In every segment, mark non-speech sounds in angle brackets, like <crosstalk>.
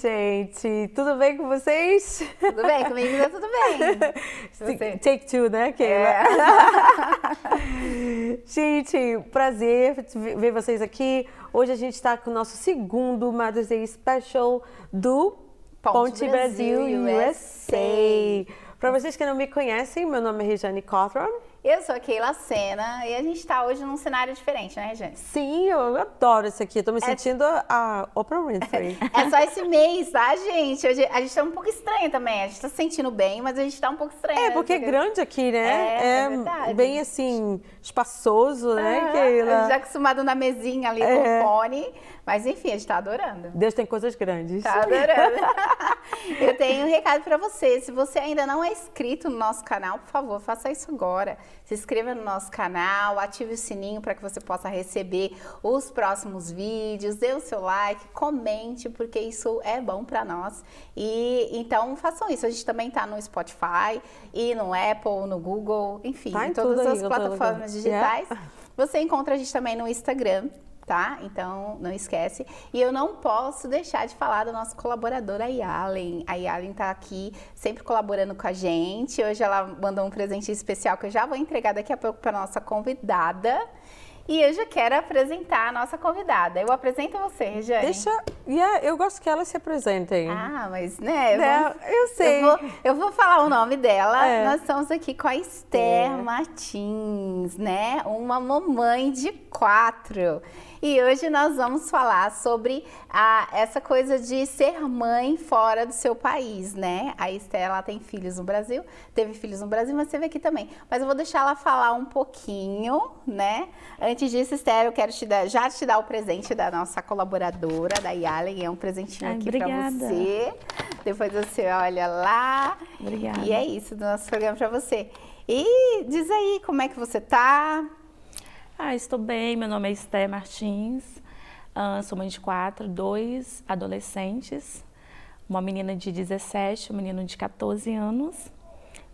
Gente? Tudo bem com vocês? Tudo bem, comigo tá tudo bem. <laughs> Take two, né, Keila? É. <laughs> gente, prazer ver vocês aqui. Hoje a gente está com o nosso segundo Mother's Day Special do Ponte Ponte, Brasil, Brasil, USA. Para vocês que não me conhecem, meu nome é Regiane Cawthron. Eu sou a Keila Sena e a gente tá hoje num cenário diferente, né, gente? Sim, eu adoro isso aqui. Estou me sentindo a Oprah Winfrey. <laughs> É só esse mês, tá, gente? Hoje a gente tá um pouco estranha também. A gente tá se sentindo bem, mas a gente tá um pouco estranha. É, né? porque é grande aqui, né? É, é verdade. bem assim, espaçoso, né, A Keila? gente já acostumado na mesinha ali É. com o fone. Mas enfim, a gente tá adorando. Deus tem coisas grandes. Tá adorando. <laughs> Eu tenho um recado para você. Se você ainda não é inscrito no nosso canal, por favor, faça isso agora. Se inscreva no nosso canal, ative o sininho para que você possa receber os próximos vídeos, dê o seu like, comente, porque isso é bom para nós. E então façam isso. A gente também tá no Spotify e no Apple, no Google, enfim, Tá em em todas aí, as plataformas digitais. Você encontra a gente também no Instagram, tá? Então não esquece. E eu não posso deixar de falar da nossa colaboradora Yalen. A Yalen tá aqui sempre colaborando com a gente. Hoje ela mandou um presente especial que eu já vou entregar daqui a pouco para nossa convidada. E eu já quero apresentar a nossa convidada. Eu apresento você, Regiane. Deixa. Yeah, eu gosto que elas se apresentem. Ah, mas né? Eu, Né, vou, eu sei. Eu vou, eu vou falar o nome dela. É. Nós estamos aqui com a Esther É. Martins, né? Uma mamãe de quatro. E hoje nós vamos falar sobre a, essa coisa de ser mãe fora do seu país, né? A Esther, ela tem filhos no Brasil, teve filhos no Brasil, mas teve aqui também. Mas eu vou deixar ela falar um pouquinho, né? Antes disso, Esther, eu quero te dar, já te dar o presente da nossa colaboradora, da Yalen. É um presentinho Ai, aqui pra obrigada. você. Depois você olha lá. Obrigada. E é isso do nosso programa pra você. E diz aí como é que você tá. Ah, estou bem. Meu nome é Esther Martins. Ah, sou mãe de quatro, dois adolescentes. Uma menina de 17, um menino de 14 anos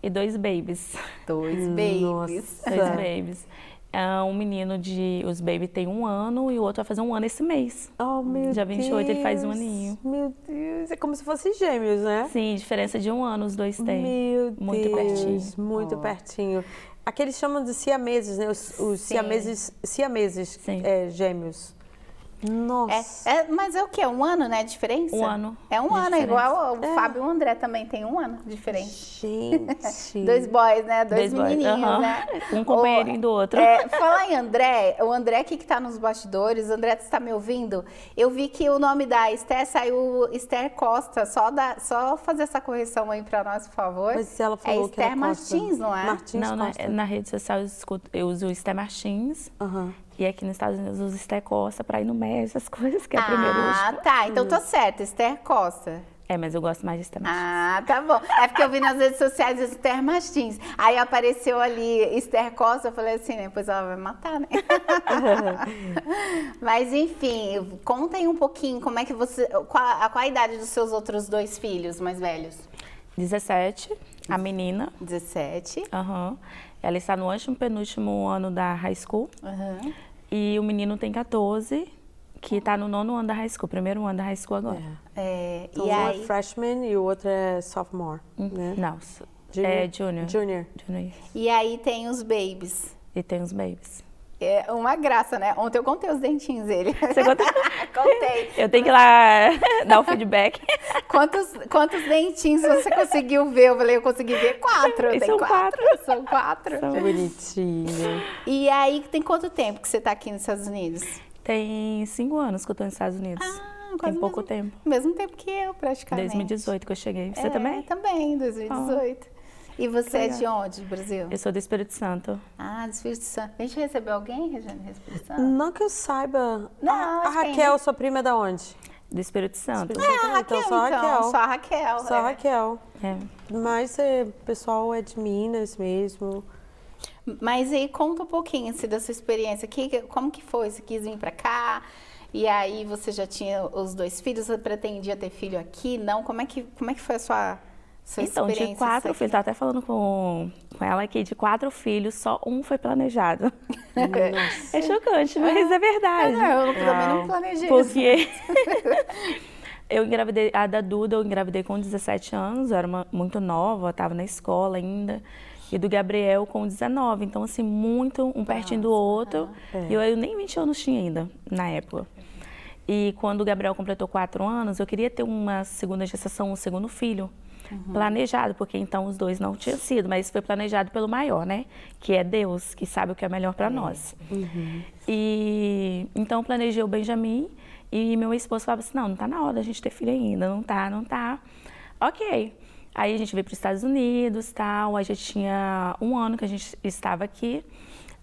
e dois babies. Dois Nossa. babies. Dois Tá. babies. Ah, um menino de. Os baby tem um ano e o outro vai fazer um ano esse mês. Oh, meu Dia 28 ele faz um Deus. aninho. Meu Deus, é como se fossem gêmeos, né? Sim, diferença de um ano os dois têm. Meu Muito Deus, pertinho. muito pertinho. Aqueles chamam de siameses, né? Os, os siameses, siameses Sim. é, gêmeos. Nossa. É, é, mas é o quê? Um ano, né? a Diferença? Um ano É um ano, é igual o É. Fábio e o André também tem um ano de diferença. Gente. <laughs> Dois boys, né? Dois, Dois boys, menininhos, aham. né? Um companheirinho do outro. É, falar em André, o André aqui que tá nos bastidores, o André, você tá me ouvindo? Eu vi que o nome da Esther saiu Esther Costa, só, da, só fazer essa correção aí pra nós, por favor. Mas ela é falou que Esther. Martins, não é? Martins Não, na, Costa. na rede social eu, escuto- eu uso o Esther Martins. Aham. E aqui nos Estados Unidos uso Esther Costa pra ir no médico, essas <laughs> coisas que é primeiro Ah, tá. Então tô certa, Esther Costa. É, mas eu gosto mais de Esther Martins. Ah, tá bom. É porque eu vi nas redes sociais Esther Martins. Aí apareceu ali Esther Costa, eu falei assim, né? Pois ela vai matar, né? <laughs> Mas enfim, conta aí um pouquinho como é que você. Qual, a- qual a idade dos seus outros dois filhos mais velhos? 17, a menina. 17. Aham. Ela está no último penúltimo ano da high school. Aham. E o menino tem 14, que está no nono ano da high school, primeiro ano da high school agora. É, Então, e um é aí. freshman e o outro é sophomore, né? Não, s- é junior. Junior. Junior. E aí tem os babies. E tem os babies. É uma graça, né? Ontem eu contei os dentinhos dele. Você conta? <laughs> contei. Eu tenho que ir lá <laughs> dar o feedback. Quantos, quantos dentinhos você conseguiu ver? Eu falei, eu consegui ver quatro. Tem São quatro. São quatro. São- Bonitinho. E aí, tem quanto tempo que você tá aqui nos Estados Unidos? Tem cinco anos que eu estou nos Estados Unidos. Ah, tem pouco mesmo, tempo. Mesmo tempo que eu, praticamente. 2018 que eu cheguei. Você É, também? Também, 2018. E você é de onde, Brasil? Eu sou do Espírito Santo. Ah, do Espírito Santo. A gente recebeu alguém, Regiane, do Espírito Santo? Não que eu saiba. Não, a, a acho que Raquel, sua prima é da onde? Do Espírito Santo. Espírito Santo. Ah, Raquel, então, só a Raquel. Só a Raquel. Só a é. Raquel. É. Mas é, o pessoal é de Minas mesmo. Mas aí, conta um pouquinho assim, da sua experiência. Que, como que foi? Você quis vir pra cá? E aí, você já tinha os dois filhos? Você pretendia ter filho aqui? Não? Como é que, como é que foi a sua, sua Então, de quatro filhos, tava até falando com, com ela aqui, de quatro filhos, só um foi planejado. Nossa. É chocante, mas é verdade. Não, eu também não planejei isso. Porque <laughs> Eu engravidei, a da Duda eu engravidei com 17 anos, eu era uma, muito nova, estava na escola ainda. E do Gabriel com 19, então assim, muito um pertinho do outro. E eu, eu nem 20 anos tinha ainda, na época. E quando o Gabriel completou quatro anos, eu queria ter uma segunda gestação, um segundo filho. Planejado, porque então os dois não tinham sido, mas foi planejado pelo maior, né? Que é Deus, que sabe o que é melhor para nós. E então planejei o Benjamin e meu esposo falava assim: não, não tá na hora da gente ter filho ainda, não tá, não tá. Ok. Aí a gente veio para os Estados Unidos, tal. Aí já tinha um ano que a gente estava aqui.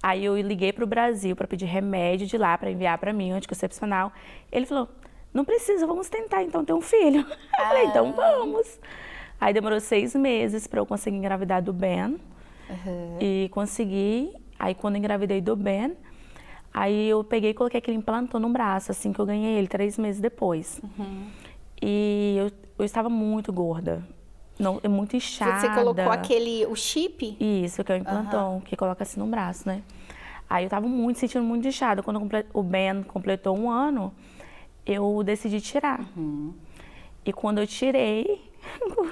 Aí eu liguei para o Brasil para pedir remédio de lá para enviar para mim, anticoncepcional. Ele falou: não precisa, vamos tentar então ter um filho. <laughs> Eu falei: então vamos. Aí demorou seis meses para eu conseguir engravidar do Ben. E consegui. Aí quando engravidei do Ben, aí eu peguei e coloquei aquele implantão no braço, assim que eu ganhei ele, três meses depois. E eu, eu estava muito gorda. Não, é muito inchada. Você colocou aquele, o chip? Isso, que é o implantão, que coloca assim no braço, né? Aí eu tava muito, sentindo muito inchada. Quando o Ben completou um ano, eu decidi tirar. E quando eu tirei,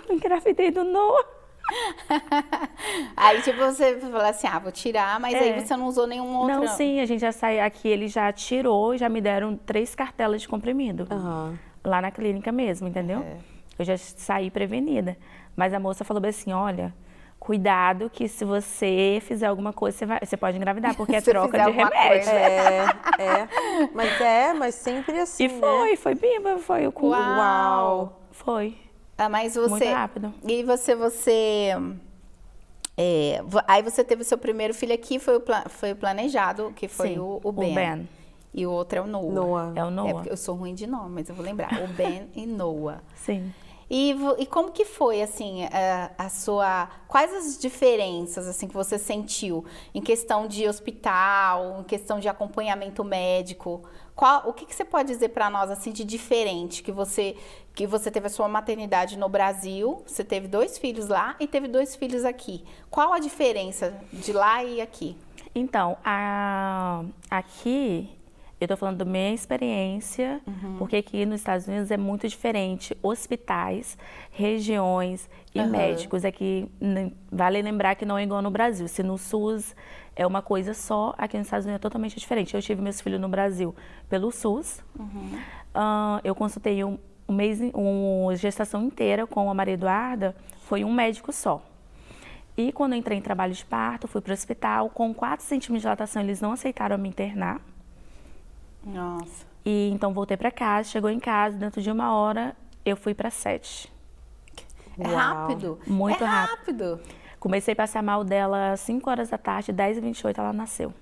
engravidei do Noah. <laughs> Aí, tipo, você falou assim, ah, vou tirar, mas aí É. você não usou nenhum outro. Não, sim, a gente já saiu aqui, ele já tirou, já me deram três cartelas de comprimido. Aham. Lá na clínica mesmo, entendeu? É. Eu já saí prevenida. Mas a moça falou assim, olha, cuidado que se você fizer alguma coisa, você, vai, você pode engravidar, porque é <laughs> troca de remédio. <laughs> É, é. Mas é, mas sempre assim, E né? foi, foi bimba, foi o cu. Uau. Foi. Ah, mas você. Muito rápido. E você, você. é, aí você teve o seu primeiro filho aqui, foi o, pla- foi o planejado, que foi Sim, o, o ben. E o outro é o Noah. Noah. É o É Noah. porque eu sou ruim de nome, mas eu vou lembrar. O Ben e Noah. Sim. E, e como que foi, assim, a, a sua... Quais as diferenças, assim, que você sentiu em questão de hospital, em questão de acompanhamento médico? Qual, o que, que você pode dizer para nós, assim, de diferente que você, que você teve a sua maternidade no Brasil, você teve dois filhos lá e teve dois filhos aqui. Qual a diferença de lá e aqui? Então, a- aqui eu tô falando da minha experiência, porque aqui nos Estados Unidos é muito diferente. Hospitais, regiões e Aham. médicos. Aqui vale lembrar que não é igual no Brasil. Se no SUS é uma coisa só, aqui nos Estados Unidos é totalmente diferente. Eu tive meus filhos no Brasil pelo SUS. Ah, eu consultei um, um mês, uma gestação inteira com a Maria Eduarda, foi um médico só. E quando eu entrei em trabalho de parto, fui para o hospital, com 4 centímetros de dilatação, eles não aceitaram me internar. Nossa. E então voltei para casa, chegou em casa, dentro de uma hora eu fui para 7. É Uau. rápido. Muito é rápido. rápido. Comecei a passar mal dela às 5 horas da tarde, 10 e 28 ela nasceu.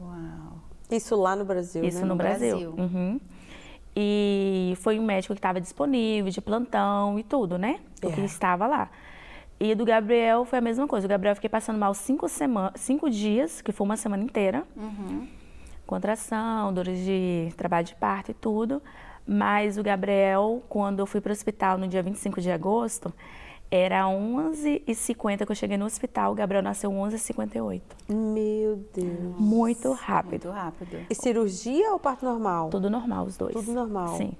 Uau. Isso lá no Brasil, Isso né? no no Brasil. Brasil. Uhum. E foi um médico que estava disponível, de plantão e tudo, né? O que É. estava lá. E do Gabriel foi a mesma coisa. O Gabriel eu fiquei passando mal cinco, sema cinco dias, que foi uma semana inteira. Contração, dores de trabalho de parto e tudo. Mas o Gabriel, quando eu fui para o hospital no dia 25 de agosto, era 11h50 que eu cheguei no hospital. O Gabriel nasceu 11h58. Meu Deus. Muito rápido. Muito rápido. E cirurgia ou parto normal? Tudo normal, os dois. Tudo normal. Sim.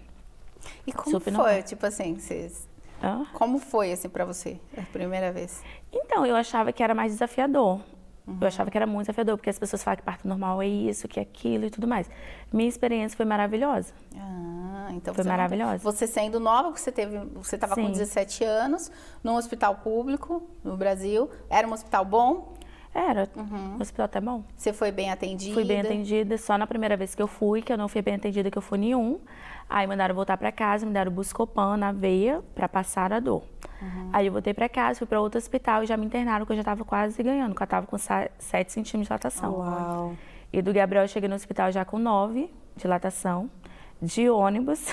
E como Super foi, normal. tipo assim, vocês... Hã? Como foi, assim, pra você, a primeira vez? Então, eu achava que era mais desafiador. Uhum. Eu achava que era muito desafiador, porque as pessoas falam que parto normal é isso, que é aquilo e tudo mais. Minha experiência foi maravilhosa. Ah, então Foi você maravilhosa. Você sendo nova, você teve, você estava com Sim. 17 anos, num hospital público no Brasil. Era um hospital bom? Era, Uhum. o hospital até bom. Você foi bem atendida? Fui bem atendida, só na primeira vez que eu fui, que eu não fui bem atendida, que eu fui nenhum. Aí mandaram voltar pra casa, me deram Buscopan na veia pra passar a dor. Uhum. Aí eu voltei pra casa, fui pra outro hospital e já me internaram, que eu já tava quase ganhando, que eu tava com 7 centímetros de dilatação. Uau. E do Gabriel eu cheguei no hospital já com 9 dilatação, de ônibus.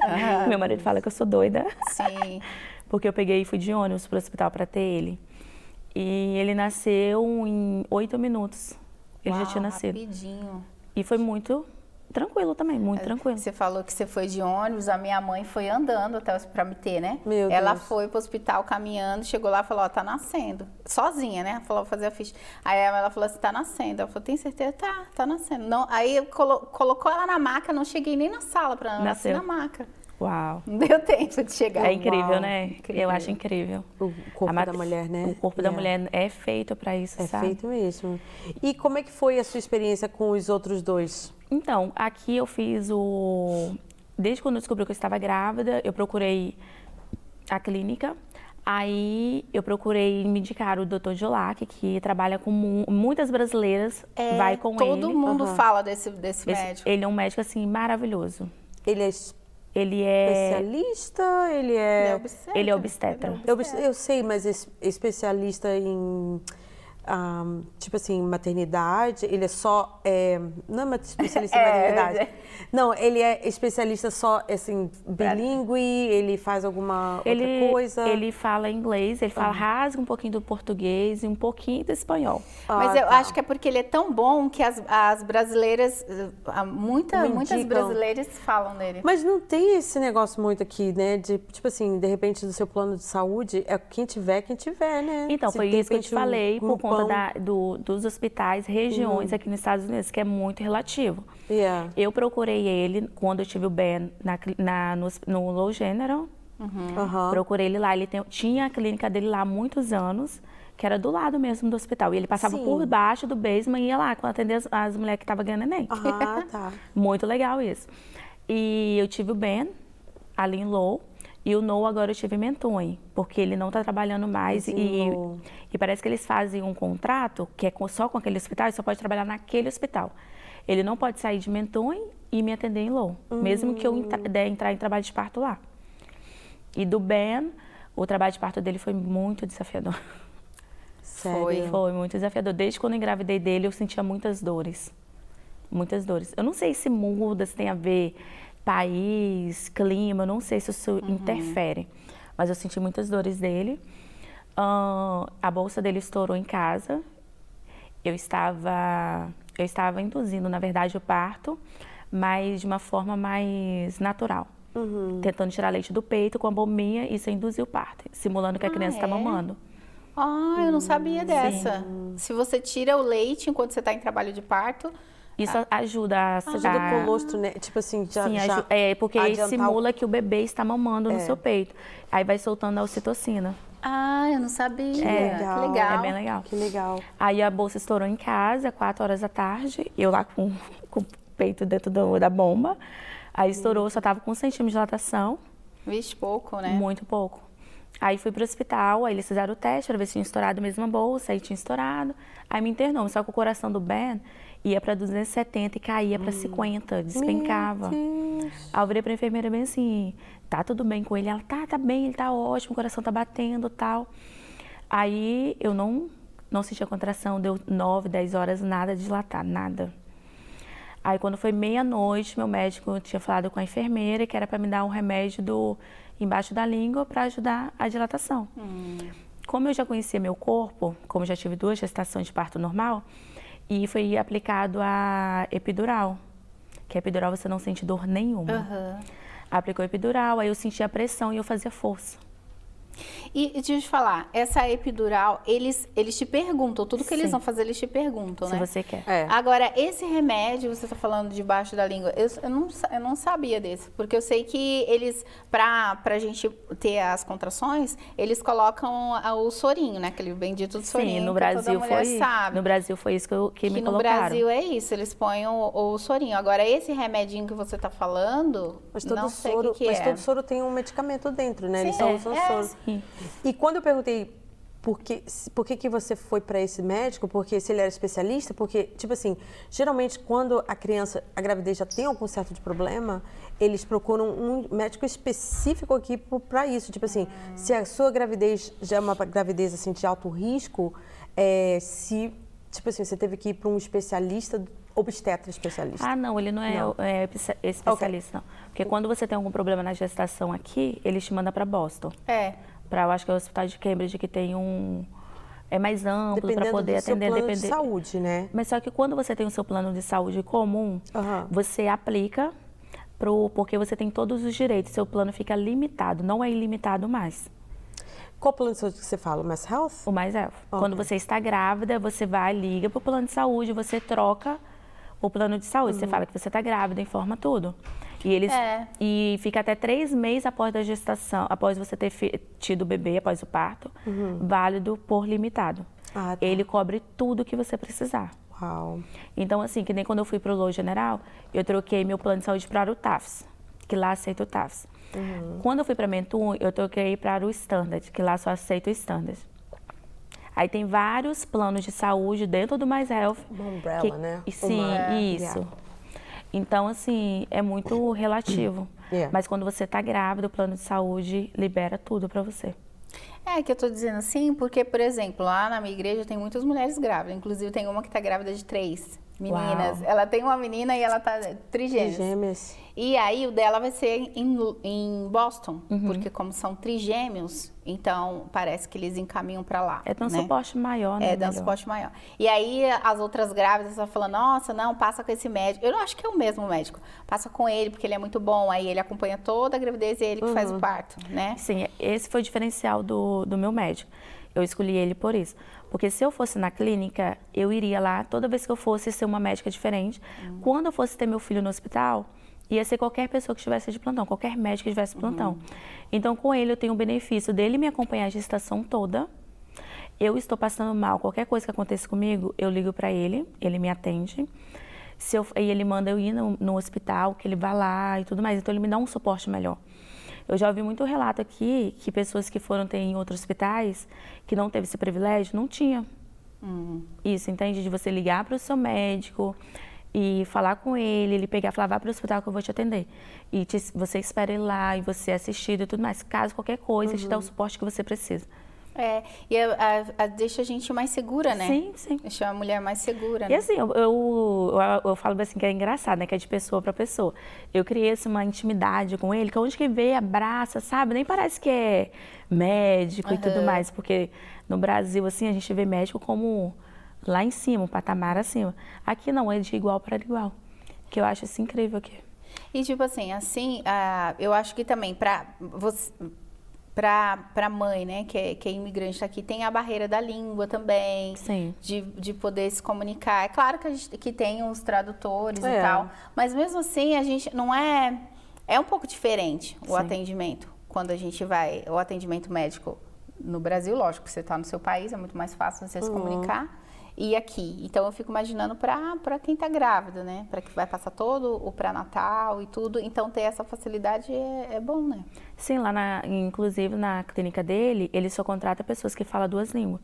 <laughs> Meu marido fala que eu sou doida, Sim. <laughs> porque eu peguei e fui de ônibus pro hospital pra ter ele. E ele nasceu em 8 minutos. Ele já Uau, tinha nascido. Rapidinho. E foi muito tranquilo também, muito tranquilo. Você falou que você foi de ônibus, a minha mãe foi andando até para me ter, né? Meu ela Deus. foi pro hospital caminhando, chegou lá e falou, ó, tá nascendo. Sozinha, né? Falou, vou fazer a ficha. Aí ela falou assim, tá nascendo. Ela falou, tem certeza? Tá, tá nascendo. Não, aí colo- colocou ela na maca, não cheguei nem na sala pra ela nascer na maca. Uau. Não <laughs> deu tempo de chegar. É incrível, Uau, né? incrível. Eu acho incrível. O corpo mat- da mulher, né? O corpo da É. mulher é feito para isso, É sabe? feito mesmo. E como é que foi a sua experiência com os outros dois? Então, aqui eu fiz o. Desde quando eu descobri que eu estava grávida, eu procurei a clínica. Aí eu procurei me indicar o Dr. Jolac, que trabalha com mu- muitas brasileiras, É, vai com todo ele. mundo Aham. fala desse, desse Esse- médico. ele é um médico assim maravilhoso. Ele é Ele é especialista? Ele é. obstetra. ele é obstetra. Eu, eu sei, mas es- especialista em. Ah, tipo assim, maternidade, ele é só. é, não é especialista em <laughs> É, maternidade. é. Não, ele é especialista só, assim, bilíngue, ele faz alguma ele, outra coisa. ele fala inglês, ele fala rasga um pouquinho do português e um pouquinho do espanhol. Mas Ah, eu tá. acho que é porque ele é tão bom que as, as brasileiras, eh, muita, muitas brasileiras falam dele. Mas não tem esse negócio muito aqui, né? De, tipo assim, de repente, do seu plano de saúde, é quem tiver, quem tiver, né? Então, Se foi isso que eu te repente, um falei, por conta grupão- da- do- dos hospitais, regiões aqui nos Estados Unidos, que é muito relativo. Yeah. Eu procurei ele quando eu tive o Ben na, na- no, no Low General. Aham. Procurei ele lá. Ele tem- tinha a clínica dele lá há muitos anos, que era do lado mesmo do hospital. E ele passava Sim. por baixo do basement e ia lá atender as, as mulheres que estavam ganhando neném. Ah, <laughs> tá. Muito legal isso. E eu tive o Ben ali em Low. E o No agora eu tive em Mentone, porque ele não está trabalhando mais e, e parece que eles fazem um contrato que é com- só com aquele hospital e só pode trabalhar naquele hospital. Ele não pode sair de Mentone e me atender em Low, mesmo que eu entra- der entrar em trabalho de parto lá. E do Ben, o trabalho de parto dele foi muito desafiador. Sério. Foi. Foi muito desafiador. Desde quando eu engravidei dele, eu sentia muitas dores. Muitas dores. Eu não sei se muda, se tem a ver país, clima, não sei se isso interfere. Mas eu senti muitas dores dele. Ahn, a bolsa dele estourou em casa. Eu estava, eu estava induzindo, na verdade, o parto, mas de uma forma mais natural. Tentando tirar leite do peito com a bombinha e sem induzir o parto, simulando que a Ah, criança está é? mamando. Ah, eu não sabia dessa. Se você tira o leite enquanto você está em trabalho de parto, Isso ajuda a Ajuda a- o colostro, né? Tipo assim, já, Sim, já é porque adiantar simula que o bebê está mamando É. no seu peito. Aí vai soltando a ocitocina. ah, eu não sabia. Que legal. legal. É bem legal. Que legal. Aí a bolsa estourou em casa, 4 horas da tarde, eu lá com, <laughs> com o peito dentro do- da bomba. Aí estourou, só tava com um centímetro de dilatação, Vixe, pouco, né? muito pouco. Aí fui pro hospital, aí eles fizeram o teste para ver se tinha estourado mesmo a bolsa, aí tinha estourado. Aí me internou, só que o coração do Ben ia para 270 e caía para 50, despencava. Meu Deus. Aí eu virei pra enfermeira bem assim, tá tudo bem com ele? Ela, tá, tá bem, ele tá ótimo, o coração tá batendo tal. Aí eu não, não sentia contração, deu 9, 10 horas, nada de dilatar, nada. Aí quando foi meia-noite, meu médico tinha falado com a enfermeira que era para me dar um remédio do embaixo da língua para ajudar a dilatação. Como eu já conhecia meu corpo, como já tive duas gestações de parto normal, e foi aplicado a epidural, que a epidural você não sente dor nenhuma. Aham. Aplicou epidural, aí eu sentia pressão e eu fazia força. E deixa eu te falar, essa epidural, eles, eles te perguntam, tudo que eles Sim. vão fazer, eles te perguntam, se né? você quer. É. Agora, esse remédio, você está falando debaixo da língua, eu, eu não, eu não sabia desse, porque eu sei que eles, pra, pra gente ter as contrações, eles colocam o sorinho, né? Aquele bendito do sorinho Sim, no que toda Brasil mulher foi. sabe. No Brasil foi isso que, eu, que, que me no colocaram. Brasil é isso, eles põem o, o sorinho. Agora, esse remedinho que você está falando, Mas todo não sei soro, o que, que mas é. todo soro tem um medicamento dentro, né? Eles Sim, só é, usam é. soro. Sim. E quando eu perguntei por que, por que, que você foi para esse médico, porque se ele era especialista, porque, tipo assim, geralmente quando a criança, a gravidez já tem algum certo de problema, eles procuram um médico específico aqui para isso. Tipo assim, se a sua gravidez já é uma gravidez assim, de alto risco, é, se, tipo assim, você teve que ir para um especialista, obstetra especialista. Ah, não, ele não é, Não. é espe- especialista, não. Porque quando você tem algum problema na gestação aqui, ele te manda para Boston. É. Para, eu acho que é o hospital de Cambridge que tem um. É mais amplo para poder do seu atender. plano depender- de saúde, né? Mas só que quando você tem o seu plano de saúde comum, Aham. você aplica pro, porque você tem todos os direitos. Seu plano fica limitado, não é ilimitado mais. Qual plano de saúde que você fala? Mass Health? O mais é. Quando você está grávida, você vai, liga pro plano de saúde, você troca o plano de saúde. Você fala que você está grávida, informa tudo. E eles É. e fica até três meses após a gestação, após você ter tido o bebê, após o parto, válido por limitado. Ah, tá. Ele cobre tudo que você precisar. Uau. Então, assim, que nem quando eu fui pro Low General, eu troquei meu plano de saúde para o TAFS, que lá aceita o TAFS. Quando eu fui para Mentum, eu troquei para o Standard, que lá só aceita o Standard. Aí tem vários planos de saúde dentro do Mais Health. Uma umbrella, que- né? e Sim, Uma- isso. Yeah. Então, assim, é muito relativo. <coughs> Yeah. Mas quando você tá grávida, o plano de saúde libera tudo para você. É que eu tô dizendo assim, porque, por exemplo, lá na minha igreja tem muitas mulheres grávidas. Inclusive, tem uma que tá grávida de três meninas. Uau. Ela tem uma menina e ela tá trigêmeas. Gêmeas. E aí o dela vai ser em, em Boston, Uhum. porque como são trigêmeos, então parece que eles encaminham pra lá. É tão né? suporte maior, né? É, um melhor. suporte maior. E aí as outras grávidas estão falando, nossa, não, passa com esse médico. Eu não acho que é o mesmo médico. Passa com ele, porque ele é muito bom. Aí ele acompanha toda a gravidez e é ele que faz o parto, né? Sim, esse foi o diferencial do, do meu médico. Eu escolhi ele por isso. Porque se eu fosse na clínica, eu iria lá toda vez que eu fosse ser uma médica diferente. Quando eu fosse ter meu filho no hospital, ia ser qualquer pessoa que estivesse de plantão, qualquer médico que estivesse de plantão. Então, com ele, eu tenho o benefício dele me acompanhar a gestação toda. Eu estou passando mal, qualquer coisa que aconteça comigo, eu ligo para ele, ele me atende. Se eu, e ele manda eu ir no, no hospital, que ele vá lá e tudo mais. Então, ele me dá um suporte melhor. Eu já ouvi muito relato aqui que pessoas que foram ter em outros hospitais, que não teve esse privilégio, não tinha isso, entende? De você ligar para o seu médico e falar com ele, ele pegar e falar, vá para o hospital que eu vou te atender. E te- você espera ele lá e você é assistido e tudo mais. Caso qualquer coisa, te dá o suporte que você precisa. É, e a- a- a- deixa a gente mais segura, né? Sim, sim. Deixa a mulher mais segura, E né? assim, eu, eu, eu, eu falo assim que é engraçado, né? Que é de pessoa para pessoa. Eu criei assim, uma intimidade com ele, que onde que vê, abraça, sabe? Nem parece que é médico e tudo mais, porque no Brasil, assim, a gente vê médico como lá em cima, um patamar acima. Aqui não, é de igual para igual. Que eu acho isso incrível aqui. E tipo assim, assim, ah, eu acho que também para você para para mãe, né, que é, que é imigrante aqui, tem a barreira da língua também. Sim. De, de poder se comunicar. É claro que a gente que tem os tradutores e É. tal, mas mesmo assim a gente não é é um pouco diferente o Sim. atendimento quando a gente vai o atendimento médico no Brasil, lógico, você está no seu país, é muito mais fácil você se comunicar. E aqui, então eu fico imaginando para quem está grávida, né? Para que vai passar todo o pré-natal e tudo. Então ter essa facilidade é, é bom, né? Sim, lá na, inclusive na clínica dele, ele só contrata pessoas que falam duas línguas.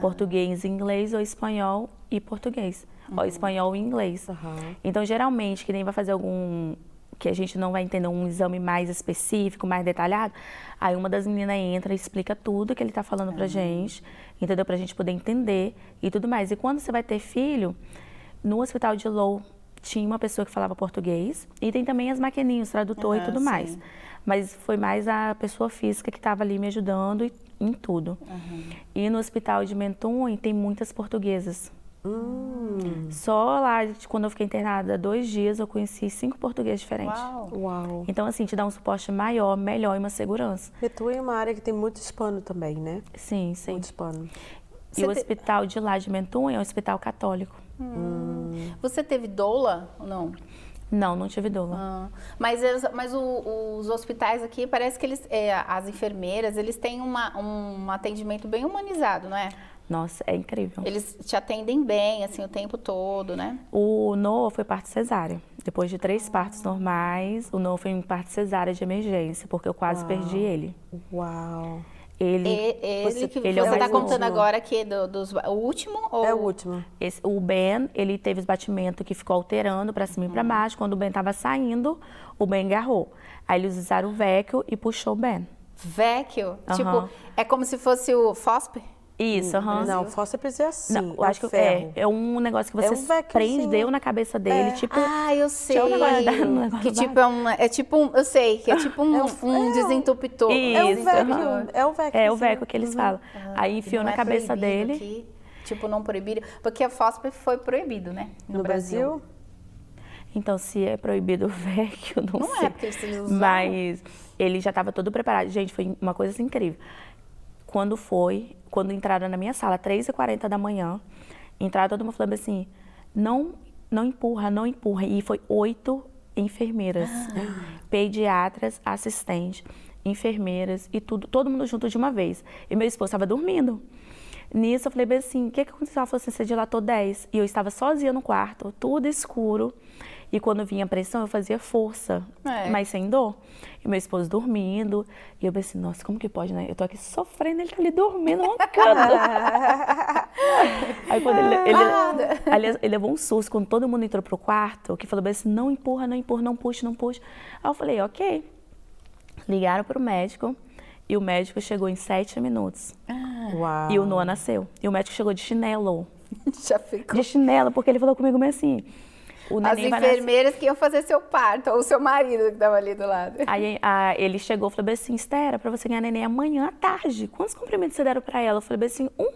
Português, inglês ou espanhol e português. Ou espanhol e inglês. Aham. Então, geralmente, que nem vai fazer algum que a gente não vai entender um exame mais específico, mais detalhado, aí uma das meninas entra e explica tudo que ele está falando pra gente, entendeu? Pra gente poder entender e tudo mais. E quando você vai ter filho, no hospital de Low tinha uma pessoa que falava português e tem também as maquininhas, tradutor e Ah, tudo sim. mais. Mas foi mais a pessoa física que estava ali me ajudando em tudo. E no hospital de Mentum tem muitas portuguesas. Hum. Só lá, quando eu fiquei internada dois dias, eu conheci cinco portugueses diferentes. Uau! Uau. Então, assim, te dá um suporte maior, melhor e uma segurança. Metu é uma área que tem muito hispano também, né? Sim, sim. Muito hispano. E o te- hospital de lá de Mentum é um hospital católico. Você teve doula ou não? Não, não tive doula. Ah, mas eles- mas o- os hospitais aqui, parece que eles, é, as enfermeiras, eles têm uma- um atendimento bem humanizado, não é? Nossa, é incrível. Eles te atendem bem, assim, o tempo todo, né? O Noah foi parto cesárea. Depois de três partos normais, o Noah foi em parto cesárea de emergência, porque eu quase perdi ele. Uau. Ele, E- ele Você- que ele é o você está contando agora aqui do, dos, o último? Ou... É o último. esse- o Ben, ele teve os batimentos que ficou alterando pra cima e pra baixo. Quando o Ben tava saindo, o Ben agarrou. Aí eles usaram o Vecchio e puxou o Ben. Vecchio? Aham. Tipo, é como se fosse o FOSP? Isso, aham. Não, fósseis é assim. Não, eu é acho o que é, ferro. é um negócio que É você um Vecchio, prendeu na cabeça dele, tipo. Ah, eu sei. um negócio da- um negócio que da- tipo é um, é tipo um, eu sei, que é tipo um, É o- um é o- desentupidor. É o Isso. É o Vecchio. É o sim. Vecchio que eles falam. Aí enfiou Não na é cabeça dele. aqui, tipo, não proibido. Porque a FOSP foi proibido, né? No Brasil? Então, se é proibido o Vecchio, não, Não é, sei. porque eles usavam. Mas ele já estava todo preparado. Gente, foi uma coisa assim incrível. Quando foi, quando entraram na minha sala, 3h40 da manhã, entraram todo mundo falando assim, não não empurra, não empurra. E foi oito enfermeiras, pediatras, assistentes, enfermeiras e tudo, todo mundo junto de uma vez. E meu esposo estava dormindo. Nisso eu falei bem assim, o que, que aconteceu? Ela falou assim, você dilatou 10. E eu estava sozinha no quarto, tudo escuro. E quando vinha a pressão, eu fazia força, É. mas sem dor. E meu esposo dormindo. E eu pensei, nossa, como que pode, né? Eu tô aqui sofrendo, ele tá ali dormindo, roncando. <laughs> Aí quando ele, ele, aliás, ele levou um susto quando todo mundo entrou pro quarto, que falou bem assim, não empurra, não empurra, não puxa, não puxa. Aí eu falei, ok. Ligaram pro médico e o médico chegou em sete minutos. Uau. E o Noah nasceu. E o médico chegou de chinelo. <laughs> Já ficou. De chinelo, porque ele falou comigo assim. O As neném nascer. enfermeiras que iam fazer seu parto, ou o seu marido que estava ali do lado. Aí a- ele chegou e falou assim, Estera, pra você ganhar neném amanhã à tarde. Quantos comprimidos você deram pra ela? Eu falei assim, um.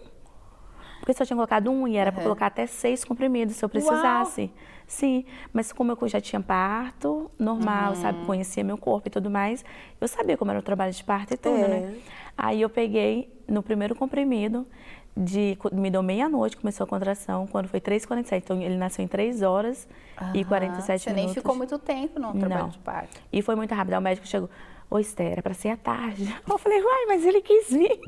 Porque só tinha colocado um e era pra colocar até seis comprimidos se eu precisasse. Sim, mas como eu já tinha parto, normal, sabe, conhecia meu corpo e tudo mais, eu sabia como era o trabalho de parto e tudo, É. né? Aí eu peguei no primeiro comprimido, de, me deu meia-noite, começou a contração, quando foi 3h47. Então ele nasceu em 3 horas e 47 Você minutos. nem ficou muito tempo no trabalho Não. de parto. E foi muito rápido. Aí o médico chegou, ô Esther, era pra ser à tarde. <laughs> Eu falei, uai, mas ele quis vir.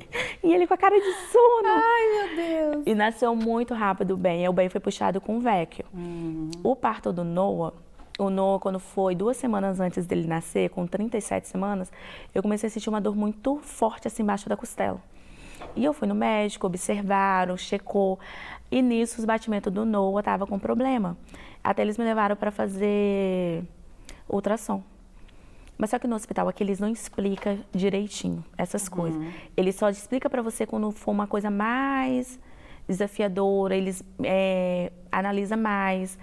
E ele com a cara de sono. Ai, meu Deus. E nasceu muito rápido o bem. Aí o bem foi puxado com o vecchio. O parto do Noah, o Noah, quando foi duas semanas antes dele nascer, com 37 semanas, eu comecei a sentir uma dor muito forte assim embaixo da costela. E eu fui no médico, observaram, checou. E nisso os batimentos do Noah estavam com problema. Até eles me levaram para fazer ultrassom. Mas só que no hospital aqui eles não explicam direitinho essas coisas. Eles só explicam para você quando for uma coisa mais desafiadora, eles é, analisam mais,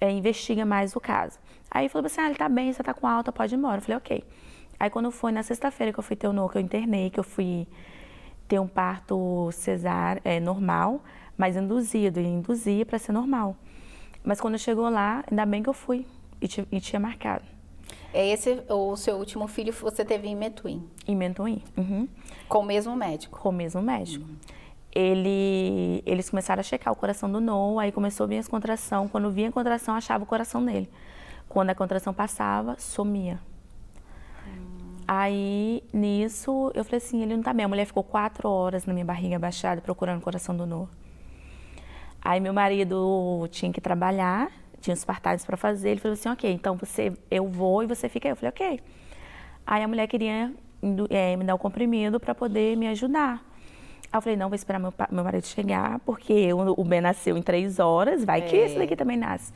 é, investigam mais o caso. Aí falou assim, ah, ele tá bem, você tá com alta, pode ir embora. Eu falei, ok. Aí quando foi na sexta-feira que eu fui ter o no, que eu internei, que eu fui ter um parto cesárea, é, normal, mas induzido, e induzia para ser normal. Mas quando chegou lá, ainda bem que eu fui e, e tinha marcado. É esse o seu último filho você teve em Metuim, Em Mentoim, uhum, com o mesmo médico. com o mesmo médico. Ele, eles começaram a checar o coração do Noah, aí começou a vir as contrações. Quando vinha a contração, achava o coração dele. Quando a contração passava, sumia. Aí, nisso, eu falei assim, ele não tá bem. A mulher ficou quatro horas na minha barriga abaixada, procurando o coração do Noah. Aí meu marido tinha que trabalhar, tinha os partários para fazer. Ele falou assim, ok, então você, eu vou e você fica aí. Eu falei, ok. Aí a mulher queria eh, me dar o comprimido para poder me ajudar. Aí eu falei, não, vou esperar meu, meu marido chegar, porque eu- o Ben nasceu em três horas, vai que É. esse daqui também nasce.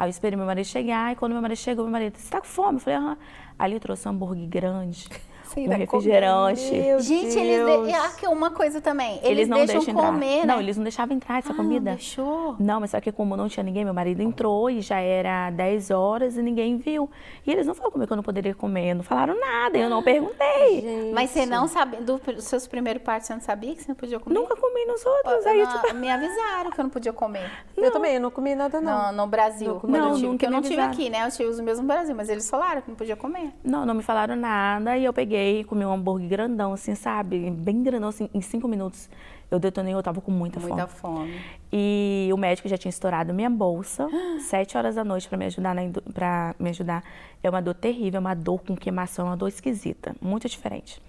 Aí eu esperei meu marido chegar, e quando meu marido chegou, meu marido, você tá com fome? Eu falei, aham. Ele trouxe um hambúrguer grande, Sim, vai refrigerante. Meu Gente, Deus. eles de... ah, que uma coisa também. Eles, Eles não deixam, deixam entrar. comer, né? Não, eles não deixavam entrar essa Ah, comida. deixou. Não, mas só que como não tinha ninguém, meu marido entrou e já era 10 horas e ninguém viu. E eles não falaram comigo que eu não poderia comer, não falaram nada, eu não perguntei. Gente. Mas você não sabia, do- dos seus primeiros partos, você não sabia que você não podia comer? Nunca comi nos outros. Eu Aí, não- tipo, Me avisaram que eu não podia comer. Eu também, eu não comi nada, não. No, no Brasil. Não, não, eu tive, nunca porque eu não tive aqui, né? Eu tive os meus no Brasil, mas eles falaram que não podia comer. não, não me falaram nada. E eu peguei, comi um hambúrguer grandão, assim, sabe? Bem grandão, assim, em cinco minutos. Eu detonei, eu tava com muita, Muita fome. fome. E o médico já tinha estourado minha bolsa, <gasps> sete horas da noite para me ajudar na pra me ajudar. É uma dor terrível, é uma dor com queimação, é uma dor esquisita, muito diferente.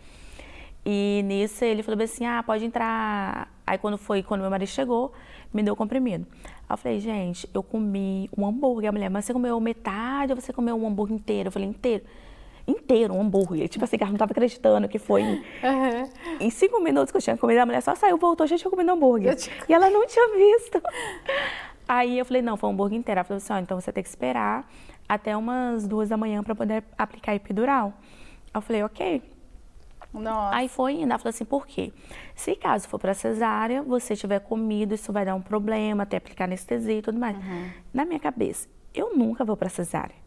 E nisso ele falou assim: "Ah, pode entrar". Aí quando foi, quando meu marido chegou, me deu o comprimido. Aí eu falei: "Gente, eu comi um hambúrguer". A mulher: "Mas você comeu metade ou você comeu um hambúrguer inteiro?". Eu falei: "Inteiro". Inteiro, um hambúrguer. Tipo assim, que ela não tava acreditando que foi em, em cinco minutos que eu tinha comido, a mulher só saiu, voltou, já tinha comido hambúrguer. Tinha E ela não tinha visto. <laughs> Aí eu falei, não, foi um hambúrguer inteiro. Ela falou assim, ó, então você tem que esperar até umas duas da manhã para poder aplicar epidural. Eu falei, ok. Nossa. Aí foi indo. Ela falou assim, por quê? Se caso for para cesárea, você tiver comido, isso vai dar um problema, até aplicar anestesia e tudo mais. Uhum. Na minha cabeça, eu nunca vou para cesárea.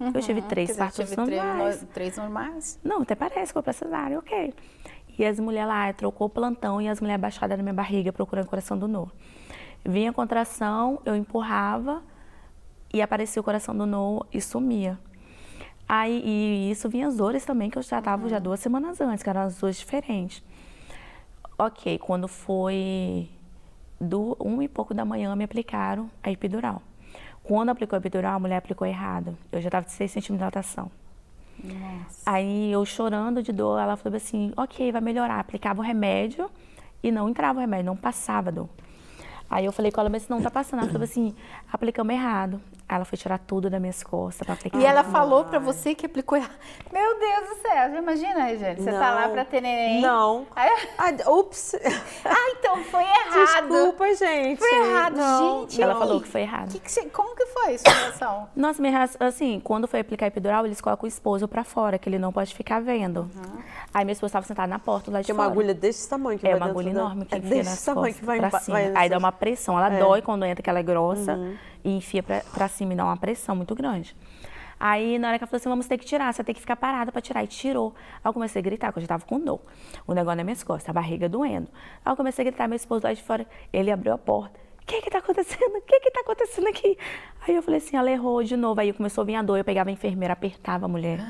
Eu tive três partos tive três, normais. no- três normais. Não, até parece que pra cesárea, ok. E as mulheres lá, trocou o plantão e as mulheres abaixadas na minha barriga procurando o coração do Noah. Vinha a contração, eu empurrava e aparecia o coração do Noah e sumia. Aí, e isso vinha as dores também, que eu já tava já duas semanas antes, que eram as duas diferentes. Ok, quando foi do um e pouco da manhã, me aplicaram a epidural. Quando aplicou a epidural, a mulher aplicou errado. Eu já estava de 6 centímetros de dilatação. Nossa. Aí eu chorando de dor, ela falou assim, ok, vai melhorar. Aplicava o remédio e não entrava o remédio, não passava a dor. Aí eu falei com ela, mas não tá passando. Ela falou assim, aplicamos errado. Ela foi tirar tudo das minhas costas pra aplicar. E ela falou pra você que aplicou errado. Meu Deus do céu, imagina, Regiane, você tá lá Não. pra ter neném. Não. Aí- Ah, ups. <laughs> Ah, então foi errado. Desculpa, gente. Foi errado, Não, gente. Ela E- falou que foi errado. que que você- como que foi a sua reação? Nossa, minha reação, assim, quando foi aplicar epidural, eles colocam o esposo pra fora, que ele não pode ficar vendo. Aí meu esposo estava sentado na porta lá de Tem uma fora. agulha desse tamanho que É vai uma dentro agulha da- enorme que é enfia nas desse tamanho costas que vai, pra cima. vai Aí dá uma pressão. Ela É. dói quando entra, que ela é grossa, e enfia pra, pra cima e dá uma pressão muito grande. Aí, na hora que ela falou assim, vamos ter que tirar, você tem que ficar parada pra tirar. E tirou. Aí eu comecei a gritar, porque eu já tava com dor. O negócio nas minhas costas, a barriga doendo. Aí eu comecei a gritar, meu esposo lá de fora, ele abriu a porta. O que que tá acontecendo? O que que tá acontecendo aqui? Aí eu falei assim, ela errou de novo. Aí começou a vir a dor, eu pegava a enfermeira, apertava a mulher.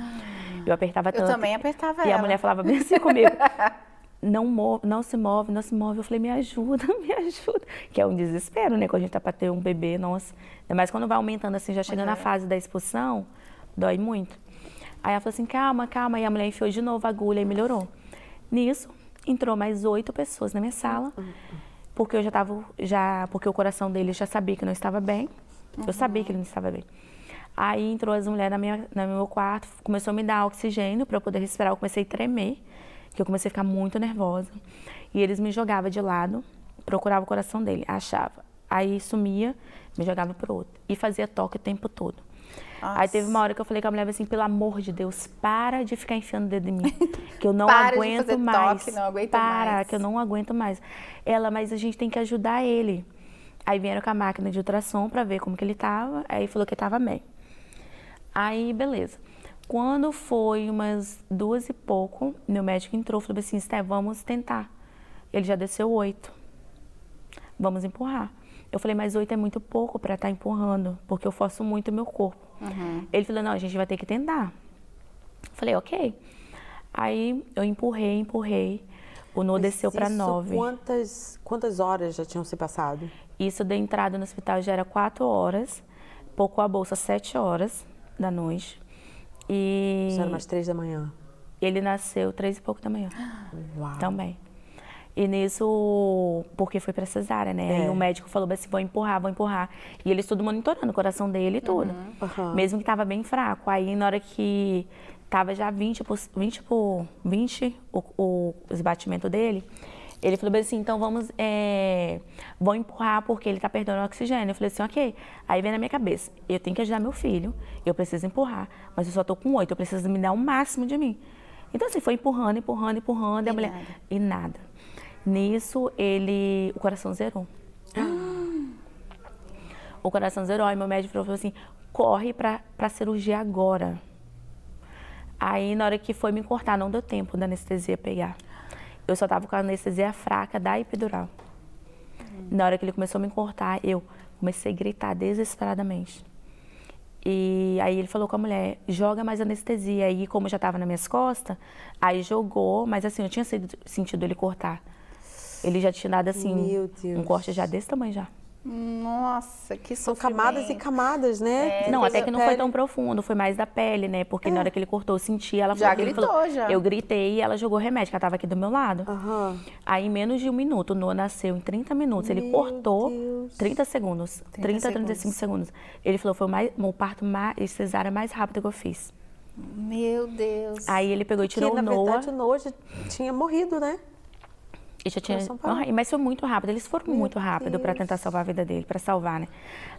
Eu apertava Eu tanto. também apertava E ela. a mulher falava bem assim comigo. <laughs> Não, move, não se move, não se move. Eu falei, me ajuda, <laughs> me ajuda. Que é um desespero, né? Quando a gente tá pra ter um bebê, nossa. Mais quando vai aumentando assim, já chega na fase da expulsão, dói muito. Aí ela falou assim, calma, calma. E a mulher enfiou de novo a agulha e melhorou. Nisso, entrou mais oito pessoas na minha sala. Porque eu já tava, já, porque o coração dele já sabia que não estava bem. Eu sabia que ele não estava bem. Aí entrou as mulheres na minha, no meu quarto, começou a me dar oxigênio para eu poder respirar. Eu comecei a tremer, que eu comecei a ficar muito nervosa. E eles me jogavam de lado, procurava o coração dele, achava. Aí sumia, me jogava pro outro. E fazia toque o tempo todo. Aí teve uma hora que eu falei com a mulher assim, pelo amor de Deus, para de ficar enfiando o dedo em mim. <laughs> Que eu não Para de aguento fazer mais. toque, não aguento para, mais. que eu não aguento mais. Ela, mas a gente tem que ajudar ele. Aí vieram com a máquina de ultrassom para ver como que ele tava. Aí falou que tava bem. Aí, beleza. Quando foi umas duas e pouco, meu médico entrou e falou assim, Sté, vamos tentar. Ele já desceu oito. Vamos empurrar. Eu falei, mas oito é muito pouco para estar empurrando, porque eu forço muito o meu corpo. Ele falou, não, a gente vai ter que tentar. Falei, ok. Aí eu empurrei, empurrei. O Mas desceu para nove. Quantas, quantas horas já tinham se passado? Isso da entrada no hospital já era quatro horas, pocou a bolsa sete horas da noite. E Isso era umas três da manhã. ele nasceu três e pouco da manhã Uau. também. E nisso, porque foi pra cesárea, né? É. E o médico falou assim, vou empurrar, vou empurrar. E eles tudo monitorando o coração dele e tudo. Aham. Mesmo que tava bem fraco. Aí na hora que tava já 20 por 20, por 20 o, o, os batimentos dele, ele falou assim, então vamos, é, vou empurrar porque ele tá perdendo oxigênio. Eu falei assim, ok. Aí vem na minha cabeça, eu tenho que ajudar meu filho, eu preciso empurrar, mas eu só tô com oito, eu preciso me dar o máximo de mim. Então assim, foi empurrando, empurrando, empurrando, e a mulher... nada. E nada. Nisso, ele, o coração zerou. <gasps> O coração zerou, aí meu médico falou assim, corre pra, pra cirurgia agora. Aí, na hora que foi me cortar, não deu tempo da anestesia pegar. Eu só tava com a anestesia fraca da epidural. Na hora que ele começou a me cortar, eu comecei a gritar desesperadamente. E aí ele falou com a mulher, joga mais anestesia. Aí, como já tava nas minhas costas, aí jogou, mas assim, eu tinha sentido ele cortar. Ele já tinha dado assim, Meu Deus. um corte já desse tamanho já. Nossa, que São sofrimento. camadas e camadas, né? Não, Coisa até que não foi pele. tão profundo, foi mais da pele, né? Porque na hora que ele cortou, eu senti, ela Já falou, ele gritou, falou- já. Eu gritei e ela jogou remédio, que ela tava aqui do meu lado. Aham. Aí, em menos de um minuto, o Noah nasceu em 30 minutos. Ele Meu cortou Deus. 30 segundos. 30, a 35 segundos. Ele falou, foi o, mais, o parto mais, cesárea mais rápido que eu fiz. Meu Deus. Aí ele pegou e Que, tirou na o Noah. verdade, o Noah já tinha morrido, né? E já tinha... Ah, Mas foi muito rápido. Eles foram muito rápido para tentar salvar a vida dele, para salvar, né?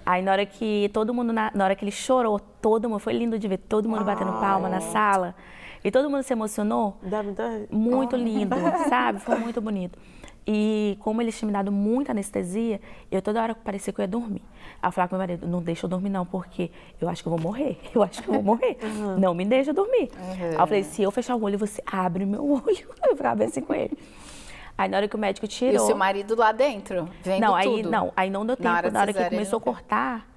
Aí na hora que todo mundo, na, na hora que ele chorou, todo mundo, foi lindo de ver todo mundo batendo palma na sala. E todo mundo se emocionou. Muito lindo, <laughs> sabe? Foi muito bonito. E como eles tinham me dado muita anestesia, eu toda hora parecia que eu ia dormir. Aí eu falava com meu marido, não deixa eu dormir não, porque eu acho que eu vou morrer. <laughs> Eu acho que eu vou morrer. Não me deixa dormir. Aí eu falei, se eu fechar o olho, você abre meu <laughs> olho. Eu bem assim com ele. Aí na hora que o médico E tirou... o seu marido lá dentro, vendo Não, aí tudo. não, aí não deu tempo. Na Na hora hora, de que cesárea, começou a cortar,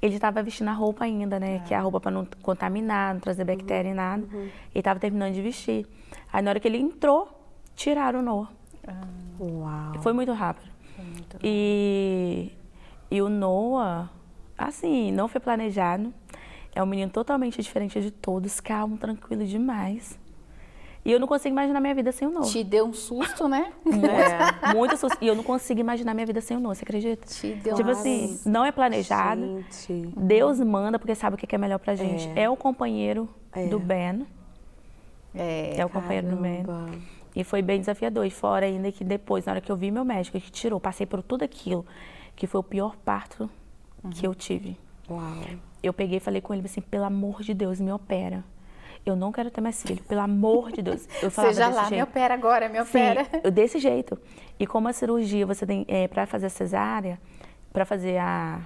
ele estava vestindo a roupa ainda, né? Que é a roupa para não contaminar, não trazer bactéria e nada. Ele estava terminando de vestir. Aí na hora que ele entrou, tiraram o Noah. Uau. Foi muito rápido. E, e o Noah, Assim, não foi planejado. É um menino totalmente diferente de todos, calmo, tranquilo demais. E eu não consigo imaginar minha vida sem o Noah. Te deu um susto, né? É, <laughs> muito susto. E eu não consigo imaginar minha vida sem o Noah, você acredita? Te deu Tipo assim, não é planejado. Gente. Deus manda porque sabe o que é melhor pra gente. É. É, o companheiro É. do Ben. É. É o companheiro do Ben. Caramba. E foi bem desafiador. E fora ainda que depois, na hora que eu vi meu médico que tirou, passei por tudo aquilo, que foi o pior parto que eu tive. Uau. Eu peguei e falei com ele assim, pelo amor de Deus, me opera. Eu não quero ter mais filho, pelo amor de Deus. Eu falava Seja desse lá, me jeito. opera agora, me opera. desse jeito. E como a cirurgia, você tem, é, para fazer a cesárea, para fazer a,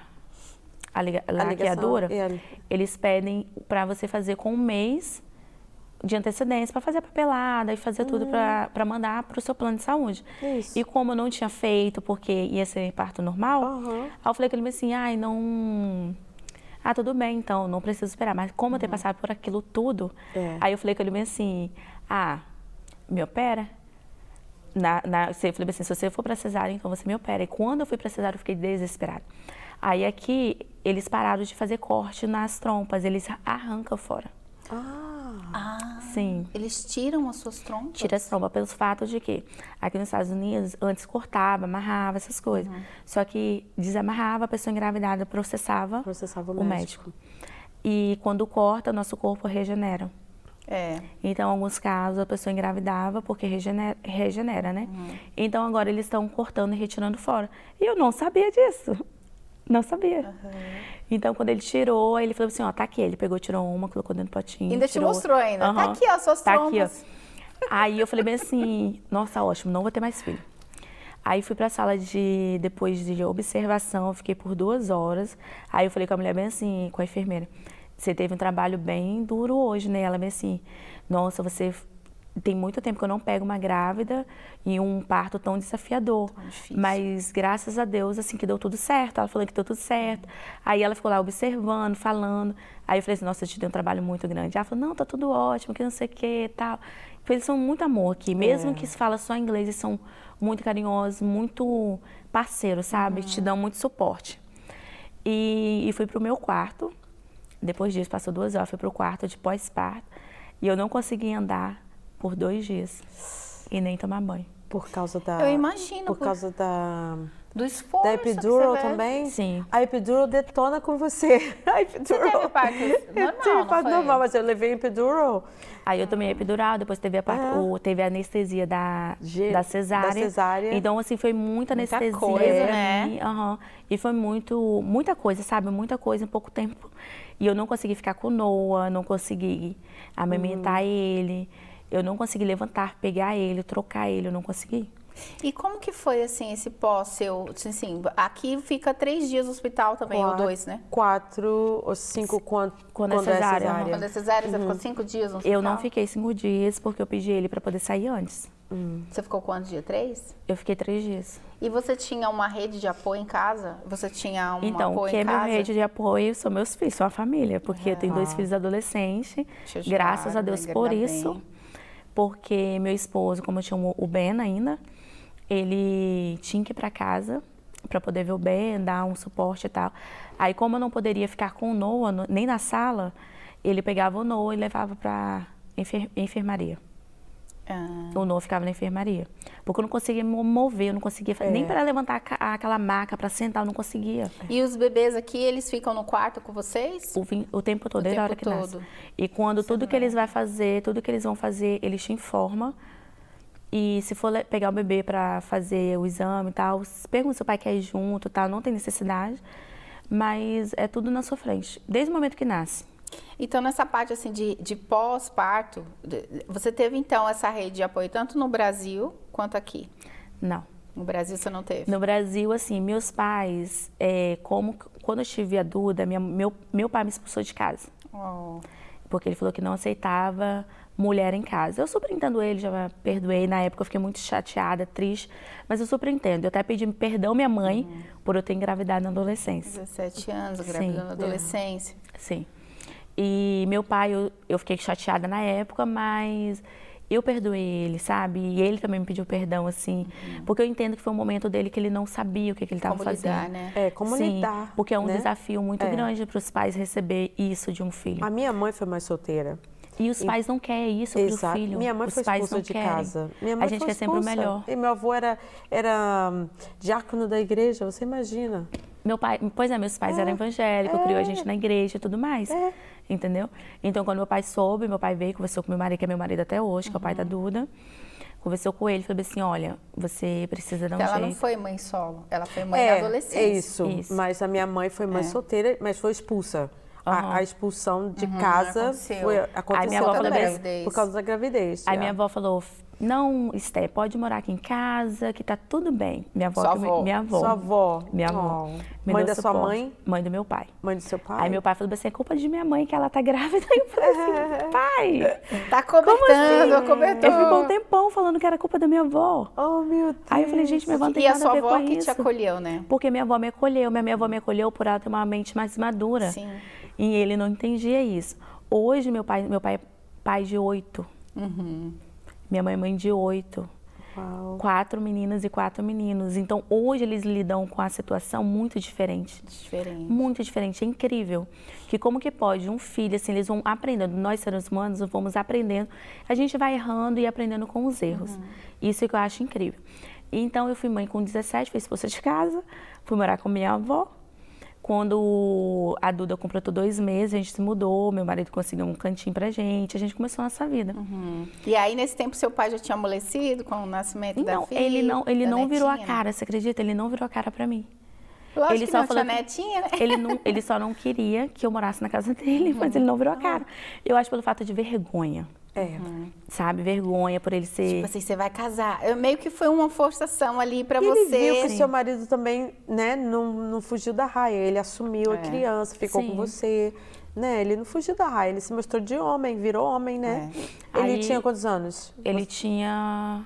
a, liga- a laqueadura, é. eles pedem para você fazer com um mês de antecedência para fazer a papelada e fazer tudo para mandar para o seu plano de saúde. Isso. E como eu não tinha feito, porque ia ser parto normal, Aham. aí eu falei com ele assim, ai, não... Ah, tudo bem, então, não preciso esperar. Mas como eu tenho passado por aquilo tudo, É. aí eu falei com ele bem assim, ah, me opera? Na, na, eu falei assim, se você for para cesárea, então você me opera. E quando eu fui para cesárea, eu fiquei desesperada. Aí aqui, eles pararam de fazer corte nas trompas, eles arrancam fora. Sim. eles tiram as suas trompas? Tira as trompas pelos fatos de que aqui nos Estados Unidos antes cortava, amarrava essas coisas. Só que desamarrava, a pessoa engravidada processava, Processava o o médico. E quando corta, nosso corpo regenera. É. Então, em alguns casos, a pessoa engravidava porque regenera, regenera né? Então, agora eles estão cortando e retirando fora. E eu não sabia disso. Não sabia. Então, quando ele tirou, ele falou assim, ó, tá aqui. Ele pegou, tirou uma, colocou dentro do potinho. Ainda te tirou mostrou ainda. Tá Aham. aqui, ó, suas Tá aqui, ó. Aí eu falei bem assim, nossa, ótimo, não vou ter mais filho. Aí fui pra sala de, depois de observação, fiquei por duas horas. Aí eu falei com a mulher bem assim, com a enfermeira, você teve um trabalho bem duro hoje, né? Ela bem assim, nossa, você tem muito tempo que eu não pego uma grávida em um parto tão desafiador. difícil. Mas graças a Deus, assim, que deu tudo certo. Ela falou que deu tudo certo. Aí ela ficou lá observando, falando. Aí eu falei assim, nossa, a gente tem um trabalho muito grande. Ela falou, não, tá tudo ótimo, que não sei o que e tal. Eles são muito amor aqui. Mesmo que se fala só inglês, eles são muito carinhosos, muito parceiros, sabe? Te dão muito suporte. E, e fui pro meu quarto. Depois disso, passou duas horas, fui pro quarto de pós-parto. E eu não consegui andar por dois dias. E nem tomar banho. por causa da. Eu imagino, Por por- causa da. Do esforço. Da que epidural você também? Sim. A epidural detona com você. <laughs> A epidural. <laughs> teve parto normal, Eu tive foi? normal, mas eu levei epidural. Aí eu tomei a epidural, depois teve a, parte, Ah. o- teve a anestesia da, Ge- da, da cesárea. cesárea. Então, assim, foi muita Muita anestesia. coisa, né? E foi muito, muita coisa, sabe? Muita coisa em pouco tempo. E eu não consegui ficar com o Noah, não consegui amamentar Hum. ele. Eu não consegui levantar, pegar ele, trocar ele, eu não consegui. E como que foi, assim, esse pós seu? Assim, aqui fica três dias no hospital também, ou Quatro- dois, né? Quatro ou cinco quando, Quando é cesárea, aham. Quando é cesárea, você ficou cinco dias no hospital? Eu não fiquei cinco dias porque eu pedi ele para poder sair antes. Você ficou quantos dias? Três? Eu fiquei três dias. E você tinha uma rede de apoio em casa? Você tinha um Então, apoio quem é em minha casa? rede de apoio são meus filhos, são a família, porque eu tenho dois filhos adolescentes, graças a Deus por isso, bem. Porque meu esposo, como eu chamo o Ben ainda, ele tinha que ir para casa para poder ver o Ben, dar um suporte e tal. Aí, como eu não poderia ficar com o Noah no- nem na sala, ele pegava o Noah e levava para enfer enfermaria. Ah, O Noah ficava na enfermaria. Porque eu não conseguia me mover, eu não conseguia, fa- nem É. para levantar a aquela maca para sentar, eu não conseguia. E os bebês aqui, eles ficam no quarto com vocês? O, o tempo todo, O desde a tempo hora que nasce. todo. E quando tudo que eles vão fazer, tudo que eles vão fazer, eles te informam. E se for pegar o bebê para fazer o exame e tal, pergunta se o pai quer ir junto, tal, não tem necessidade. Mas é tudo na sua frente, desde o momento que nasce. Então, nessa parte assim de, de pós-parto, você teve então essa rede de apoio tanto no Brasil quanto aqui? Não. No Brasil você não teve? No Brasil, assim, meus pais, é, como quando eu tive a Duda, minha- meu, meu pai me expulsou de casa. Oh. porque ele falou que não aceitava mulher em casa. Eu super entendo ele, já perdoei. Na época eu fiquei muito chateada, triste, mas eu super entendo. Eu até pedi perdão minha mãe por eu ter engravidado na adolescência. 17 anos, grávida na adolescência. Sim. E meu pai, eu, eu fiquei chateada na época, mas eu perdoei ele, sabe? E ele também me pediu perdão, assim. Uhum. Porque eu entendo que foi um momento dele que ele não sabia o que, que ele estava fazendo. Lidar, né? É, como Sim, lidar. Porque é um né? desafio muito é. grande para os pais receber isso de um filho. A minha mãe foi mãe solteira. E os pais não querem isso para o filho. Minha mãe os foi pais expulsa não de querem. casa. Minha mãe a gente foi quer sempre o melhor. E meu avô era, era diácono da igreja, você imagina. Meu pai, pois é, meus pais É, eram evangélicos, é. criou a gente na igreja e tudo mais. É. Entendeu? Então, quando meu pai soube, meu pai veio, conversou com meu marido, que é meu marido até hoje, que é o pai da Uhum. Duda. Conversou com ele, falou assim: olha, você precisa dar um Então, ela jeito. não foi mãe solo, ela foi mãe é, adolescente. é isso. Isso. Mas a minha mãe foi mãe É. solteira, mas foi expulsa. A- Aham. A, expulsão de casa aconteceu. foi, Aí aconteceu minha avó falou também, assim- por causa da gravidez. Aí já. minha avó falou: não, Esté, pode morar aqui em casa, que tá tudo bem. Minha avó. Sua que avó. Minha avó. Sua avó. Minha avó. Oh. Mãe da sua suporte. mãe? Mãe do meu pai. Mãe do seu pai? Aí meu pai falou assim: é culpa de minha mãe que ela tá grávida. Aí <laughs> eu falei assim: <laughs> pai. Tá cobertando, assim? cobertou. Ele ficou um tempão falando que era culpa da minha avó. Oh, meu Deus. Aí eu falei, gente, minha avó não tem E a nada sua a ver avó com que isso. te acolheu, né? Porque minha avó me acolheu, minha, minha avó me acolheu por ela ter uma mente mais madura. Sim. E ele não entendia isso. Hoje, meu pai, meu pai é pai de oito. Uhum. Minha mãe é mãe de oito. Uau. Quatro meninas e quatro meninos. Então, hoje eles lidam com a situação muito diferente. Diferente. Muito diferente, é incrível. Que como que pode um filho, assim, eles vão aprendendo, nós seres humanos vamos aprendendo, a gente vai errando e aprendendo com os erros. Uhum. Isso que eu acho incrível. Então eu fui mãe com 17, fui expulsa de casa, fui morar com minha avó. Quando a Duda completou dois meses, a gente se mudou, meu marido conseguiu um cantinho pra gente, a gente começou a nossa vida. Uhum. E aí, nesse tempo, seu pai já tinha amolecido com o nascimento da Não, filha? ele não, ele não virou a netinha, cara, você acredita? Ele não virou a cara pra mim. Lógico ele que só falou netinha, né? Ele, não, ele só não queria que eu morasse na casa dele, <laughs> mas ele não virou a cara. Eu acho pelo fato de vergonha, É. sabe? Vergonha por ele ser. Tipo assim, você vai casar. Eu, meio que foi uma forçação ali pra E ele você. viu que seu marido também, né, não, não fugiu da raia. Ele assumiu a É. criança, ficou Sim. com você. Né? Ele não fugiu da raia, ele se mostrou de homem, virou homem, né? Ele Aí- tinha quantos anos? Ele tinha.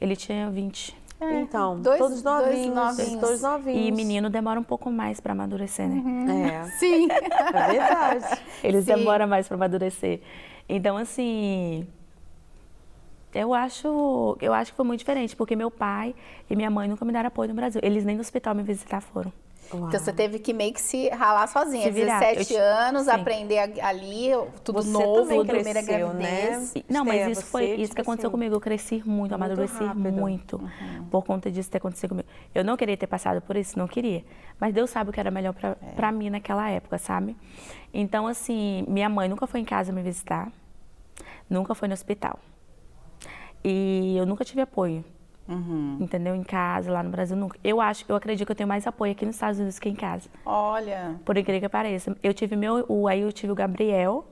Ele tinha 20. É, Então, dois- todos dois novinhos, novinhos. todos novinhos. E menino demora um pouco mais pra amadurecer, né? É, <laughs> Sim. é verdade. Eles Sim. demoram mais pra amadurecer. Então, assim. Eu acho, eu acho que foi muito diferente, porque meu pai e minha mãe nunca me deram apoio no Brasil. Eles nem no hospital me visitar foram. Uau. Então você teve que meio que se ralar sozinha. Se virar. 17 Eu anos, Sim. aprender ali, tudo Você novo, primeira cresceu, gravidez. né? Não, mas Esther, isso foi você, isso tipo que aconteceu assim, comigo. Eu cresci muito, amadureci rápido. muito Uhum. por conta disso ter acontecido comigo. Eu não queria ter passado por isso, não queria. Mas Deus sabe o que era melhor pra, É. pra mim naquela época, sabe? Então, assim, minha mãe nunca foi em casa me visitar, nunca foi no hospital. E eu nunca tive apoio, Uhum. entendeu? Em casa, lá no Brasil, nunca. Eu acho, eu acredito que eu tenho mais apoio aqui nos Estados Unidos que em casa. Olha, Por incrível que pareça. Eu tive meu, o, aí eu tive o Gabriel,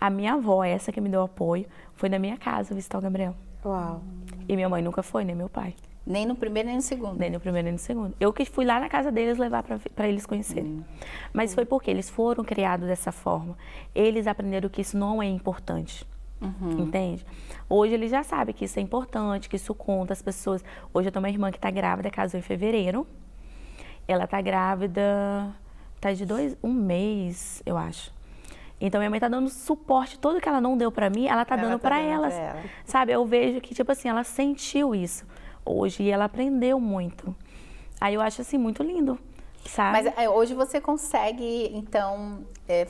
a minha avó, essa que me deu apoio, foi na minha casa visitar o Gabriel. Uau. E minha mãe nunca foi, nem meu pai. nem no primeiro nem no segundo. Nem no primeiro, nem no segundo. Eu que fui lá na casa deles levar para eles conhecerem. Mas foi porque eles foram criados dessa forma. Eles aprenderam que isso não é importante. Entende? Hoje eles já sabem que isso é importante, que isso conta as pessoas. Hoje eu tenho uma irmã que está grávida, casou em fevereiro. Ela está grávida, tá de dois, um mês, eu acho. Então minha mãe tá dando suporte, todo que ela não deu para mim, ela tá Ela dando tá para elas. ela. Sabe? Eu vejo que tipo assim, ela sentiu isso hoje e ela aprendeu muito. Aí eu acho assim muito lindo, sabe? Mas é, hoje você consegue, então, é,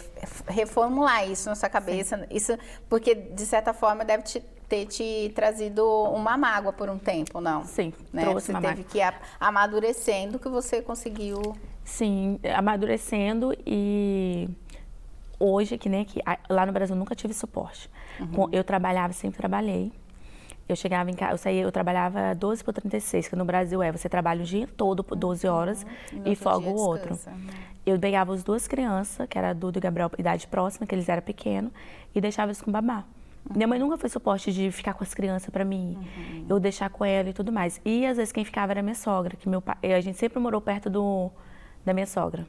reformular isso na sua cabeça. Isso, porque, de certa forma, deve te- ter te trazido uma mágoa por um tempo, não? Sim, Né? trouxe Você uma teve mágoa. que ir amadurecendo que você conseguiu. Sim, amadurecendo e hoje, que nem aqui, a- lá no Brasil eu nunca tive suporte. Uhum. Eu trabalhava, sempre trabalhei. Eu chegava em casa, eu saía, eu trabalhava 12 por 36, que no Brasil é, você trabalha o dia todo por 12 horas no e outro folga o outro. Uhum. Eu pegava as duas crianças, que era a Duda e Gabriel, idade próxima, que eles eram pequenos, e deixava eles com babá. Minha mãe nunca foi suporte de ficar com as crianças para mim, eu deixar com ela e tudo mais. E às vezes quem ficava era minha sogra, que meu pai, a gente sempre morou perto do, da minha sogra.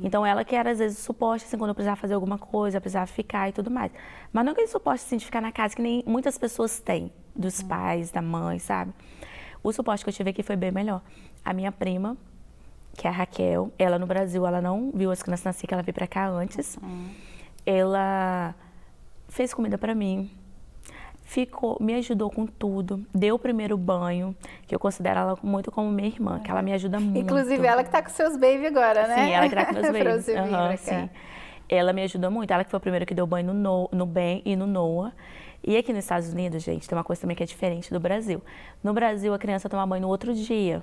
Então ela que era às vezes o suporte, assim, quando eu precisava fazer alguma coisa, eu precisava ficar e tudo mais. Mas não aquele suporte assim, de ficar na casa que nem muitas pessoas têm, dos pais, da mãe, sabe? O suporte que eu tive aqui foi bem melhor. A minha prima, que é a Raquel, ela no Brasil, ela não viu as crianças nascer, que ela veio pra cá antes. Ela fez comida pra mim, ficou, me ajudou com tudo, deu o primeiro banho, que eu considero ela muito como minha irmã, que ela me ajuda muito. Inclusive ela que tá com seus baby agora, né? Sim, ela que tá com meus <laughs> babies. Cá. sim. Ela me ajudou muito, ela que foi a primeira que deu banho no, no, no Ben e no Noah. E aqui nos Estados Unidos, gente, tem uma coisa também que é diferente do Brasil. No Brasil, a criança toma banho no outro dia.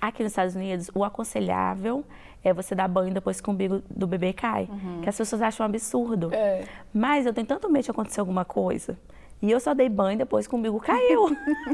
Aqui nos Estados Unidos, o aconselhável é você dar banho depois que o umbigo do bebê cai. Que as pessoas acham um absurdo. É. Mas eu tenho tanto medo de acontecer alguma coisa. E eu só dei banho depois que o umbigo caiu.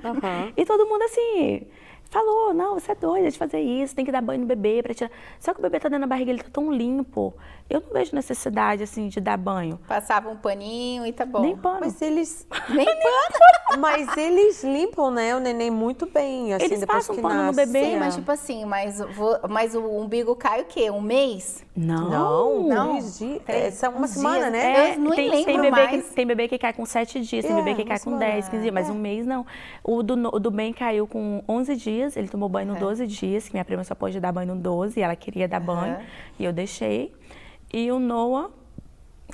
Aham. <laughs> E todo mundo assim, falou, não, você é doida de fazer isso, tem que dar banho no bebê para tirar. Só que o bebê tá dentro da barriga, ele tá tão limpo. Eu não vejo necessidade, assim, de dar banho. Passava um paninho e tá bom. Nem pano. Mas eles, <laughs> Nem pano. mas eles limpam, né, o neném muito bem, assim, Eles depois passam que pano no nasce. bebê, Sim, mas É. tipo assim, mas, vo- mas o umbigo cai o quê? Um mês? Não. Não, Não. três dias. Três- É, são uma semana, dias. né? É. Eu não tem, lembro tem bebê mais. Que, tem bebê que cai com sete dias, tem É, bebê que cai com. 10, 15 dias, mas É. um mês não. O do, No- o do Ben caiu com 11 dias, ele tomou banho no É. 12 dias, que minha prima só pôde dar banho no 12, ela queria dar banho, Aham. e eu deixei. E o Noah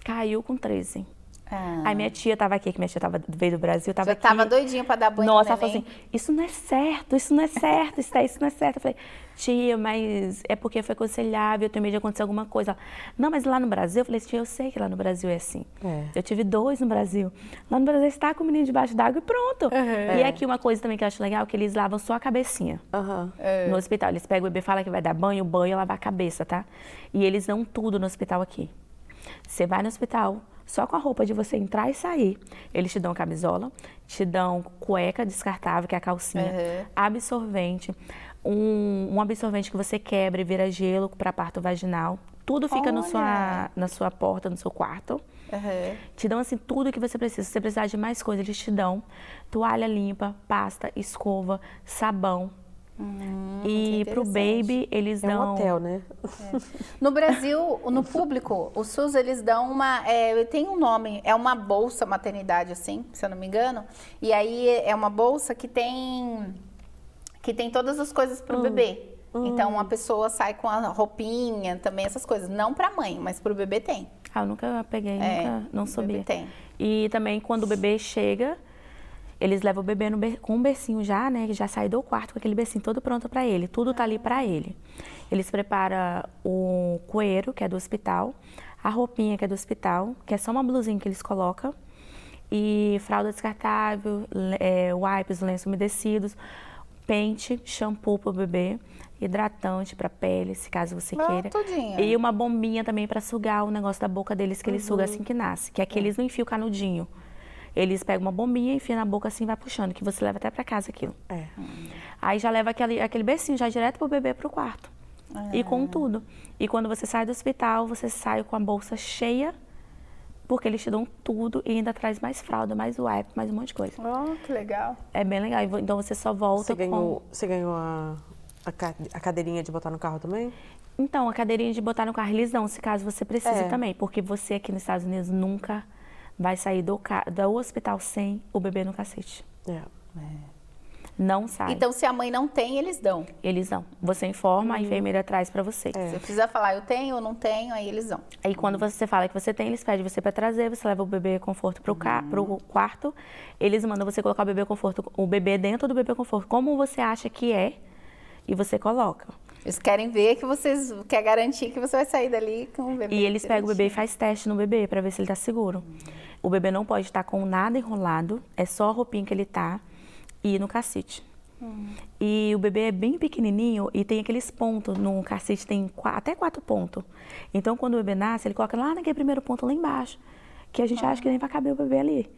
caiu com 13. Ah. Aí minha tia tava aqui, que minha tia tava, veio do Brasil, tava Já aqui. tava doidinha pra dar banho Nossa, no ela falou assim, isso não é certo, isso não é certo, isso, daí, isso não é certo. Eu falei, tia, mas é porque foi aconselhável, eu tenho medo de acontecer alguma coisa. Ela, não, mas lá no Brasil, eu falei, tia, eu sei que lá no Brasil é assim. É. Eu tive dois no Brasil. Lá no Brasil, está com o menino debaixo d'água e pronto. E aqui uma coisa também que eu acho legal, que eles lavam só a cabecinha. É. No hospital, eles pegam o bebê, fala que vai dar banho, o banho é lavar a cabeça, tá? E eles dão tudo no hospital aqui. Você vai no hospital, só com a roupa de você entrar e sair. Eles te dão camisola, te dão cueca descartável, que é a calcinha, Uhum. absorvente, um, um absorvente que você quebra e vira gelo para parto vaginal. Tudo fica no sua, na sua porta, no seu quarto. Aham. Te dão assim tudo que você precisa. Se você precisar de mais coisa, eles te dão toalha limpa, pasta, escova, sabão. E que pro baby eles É um dão hotel, né? No Brasil, no público, o SUS eles dão uma. É, tem um nome, é uma bolsa maternidade, assim, se eu não me engano. E aí é uma bolsa que tem. que tem todas as coisas Hum. pro bebê. Então a pessoa sai com a roupinha, também essas coisas. Não pra mãe, mas pro bebê tem. Ah, eu nunca peguei, É, nunca, não o bebê sabia. tem. E também quando o bebê chega, eles levam o bebê ber- com um bercinho já, né? Que já sai do quarto com aquele bercinho todo pronto pra ele. Tudo tá ali pra ele. Eles preparam o coeiro, que é do hospital, a roupinha, que é do hospital, que é só uma blusinha que eles colocam, e fralda descartável, é, wipes, lenços umedecidos, pente, shampoo pro bebê, hidratante pra pele, se caso você Ah, queira. tudinho. E uma bombinha também pra sugar o negócio da boca deles que eles sugam assim que nasce, que aqui eles não enfiam o canudinho. Eles pegam uma bombinha, enfiam na boca assim e vai puxando, que você leva até pra casa aquilo. É. Aí já leva aquele, aquele becinho já direto pro bebê pro quarto. E Ah. com tudo. E quando você sai do hospital, você sai com a bolsa cheia, porque eles te dão tudo e ainda traz mais fralda, mais wipe, mais um monte de coisa. Oh, que legal. É bem legal. E Então você só volta Você com... ganhou, você ganhou a, a cadeirinha de botar no carro também? Então, a cadeirinha de botar no carro, eles dão, se caso você precise É. também. Porque você aqui nos Estados Unidos nunca vai sair do, ca- do hospital sem o bebê no cacete. É. Não sai. Então, se a mãe não tem, eles dão. Eles dão. Você informa, a enfermeira traz pra você. Você precisa falar, eu tenho ou não tenho, aí eles dão. Aí quando você fala que você tem, eles pedem você pra trazer, você leva o bebê conforto pro, ca... pro quarto. Eles mandam você colocar o bebê conforto, o bebê dentro do bebê conforto, como você acha que é, e você coloca. Eles querem ver que vocês quer garantir que você vai sair dali com o bebê. E eles pegam o bebê e direitinho. faz teste no bebê pra ver se ele tá seguro. O bebê não pode estar com nada enrolado, é só a roupinha que ele tá e no cacete. E o bebê é bem pequenininho e tem aqueles pontos no cacete, tem qua- até quatro pontos. Então, quando o bebê nasce, ele coloca lá naquele primeiro ponto lá embaixo, que a gente acha que nem vai caber o bebê ali.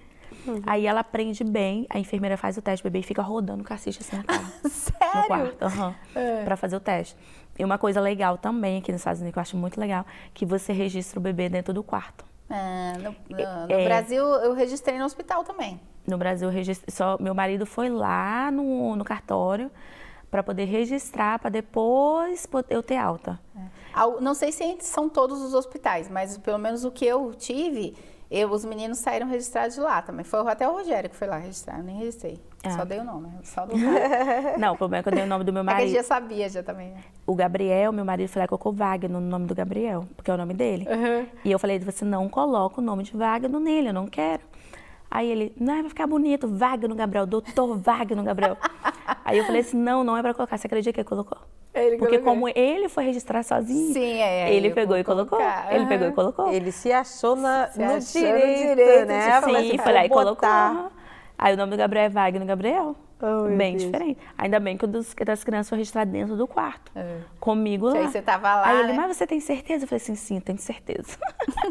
Aí ela prende bem, a enfermeira faz o teste, o bebê fica rodando o cacete assim no carro. <laughs> No Sério? quarto, aham, pra fazer o teste. E uma coisa legal também aqui nos Estados Unidos, que eu acho muito legal, que você registra o bebê dentro do quarto. Ah, no no- no É. Brasil, eu registrei no hospital também. No Brasil, eu registro- só meu marido foi lá no, no cartório para poder registrar, para depois po- eu ter alta. Ao- Não sei se são todos os hospitais, mas pelo menos o que eu tive, eu, os meninos saíram registrados de lá também. Foi até o Rogério que foi lá registrar, eu nem registrei. Ah. Só dei o nome, só do cara. <laughs> Não, o problema é que eu dei o nome do meu É que marido. já sabia já também, né? O Gabriel, meu marido, falou que colocou Wagner no nome do Gabriel, porque é o nome dele. E eu falei, você não coloca o nome de Wagner nele, eu não quero. Aí ele, não, vai ficar bonito, Wagner Gabriel, doutor Wagner Gabriel. <laughs> Aí eu falei assim, não, não é pra colocar. Você acredita que ele colocou? Ele Porque colocou. como ele foi registrar sozinho, Sim, é, ele pegou e colocou. colocar. Ele Aham. pegou e colocou. Ele se achou na, Se no, achou no direito, direito né? Sim, assim, foi lá e colocou. Aí o nome do Gabriel é Wagner Gabriel. Oh, Bem diferente. Ainda bem que o dos, das crianças foi registrado dentro do quarto. É. Comigo lá. aí você tava lá, Aí ele, né? mas você tem certeza? Eu falei assim, sim, tenho certeza.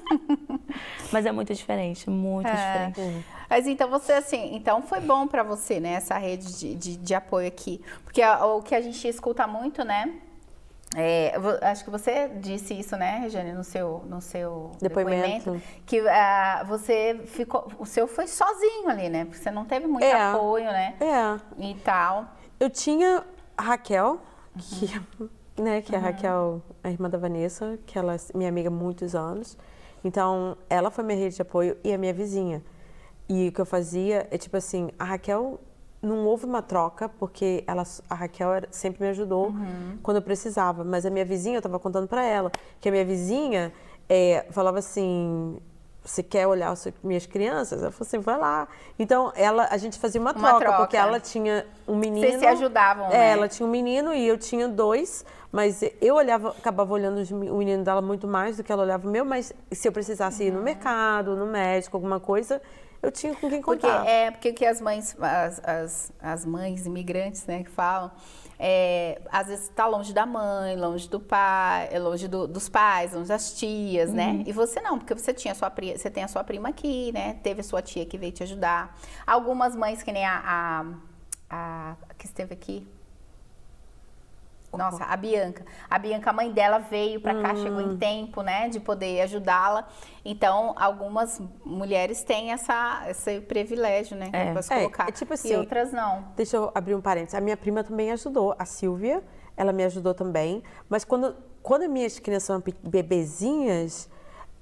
<laughs> mas é muito diferente, muito É. diferente. Mas então você, assim, então foi bom pra você, né, essa rede de, de, de apoio aqui. Porque a- o que a gente escuta muito, né? É, acho que você disse isso, né, Regiane, no seu, no seu Depoimento. depoimento, que ah, você ficou, o seu foi sozinho ali, né? Porque você não teve muito É. apoio, né? É. E tal. Eu tinha a Raquel, que, né, que é a Raquel, a irmã da Vanessa, que ela é minha amiga há muitos anos. Então, ela foi minha rede de apoio e a minha vizinha. E o que eu fazia é tipo assim, a Raquel não houve uma troca, porque ela, a Raquel era- sempre me ajudou quando eu precisava. Mas a minha vizinha, eu estava contando para ela, que a minha vizinha é, falava assim, você quer olhar as minhas crianças? Ela falou assim, vai lá. Então, ela, a gente fazia uma, Uma troca, troca. porque ela tinha um menino. Vocês se ajudavam, É, né? ela tinha um menino e eu tinha dois, mas eu olhava, acabava olhando os o menino dela muito mais do que ela olhava o meu, mas se eu precisasse ir no mercado, no médico, alguma coisa, eu tinha com quem Porque contar. é porque o que as mães, as, as, as mães imigrantes, né, que falam, é, às vezes está longe da mãe, longe do pai, é longe do- dos pais, longe das tias, Uhum. né? E você não, porque você tinha sua pri- você tem a sua prima aqui, né? Teve a sua tia que veio te ajudar. Algumas mães que nem a, a, a que esteve aqui. Nossa, a Bianca. A Bianca, a mãe dela veio pra cá, chegou Hum. em tempo, né, de poder ajudá-la. Então, algumas mulheres têm essa, esse privilégio, né, É. se É, colocar. é tipo e assim, outras não. Deixa eu abrir um parênteses. A minha prima também ajudou, a Silvia, ela me ajudou também. Mas quando, quando minhas crianças eram bebezinhas,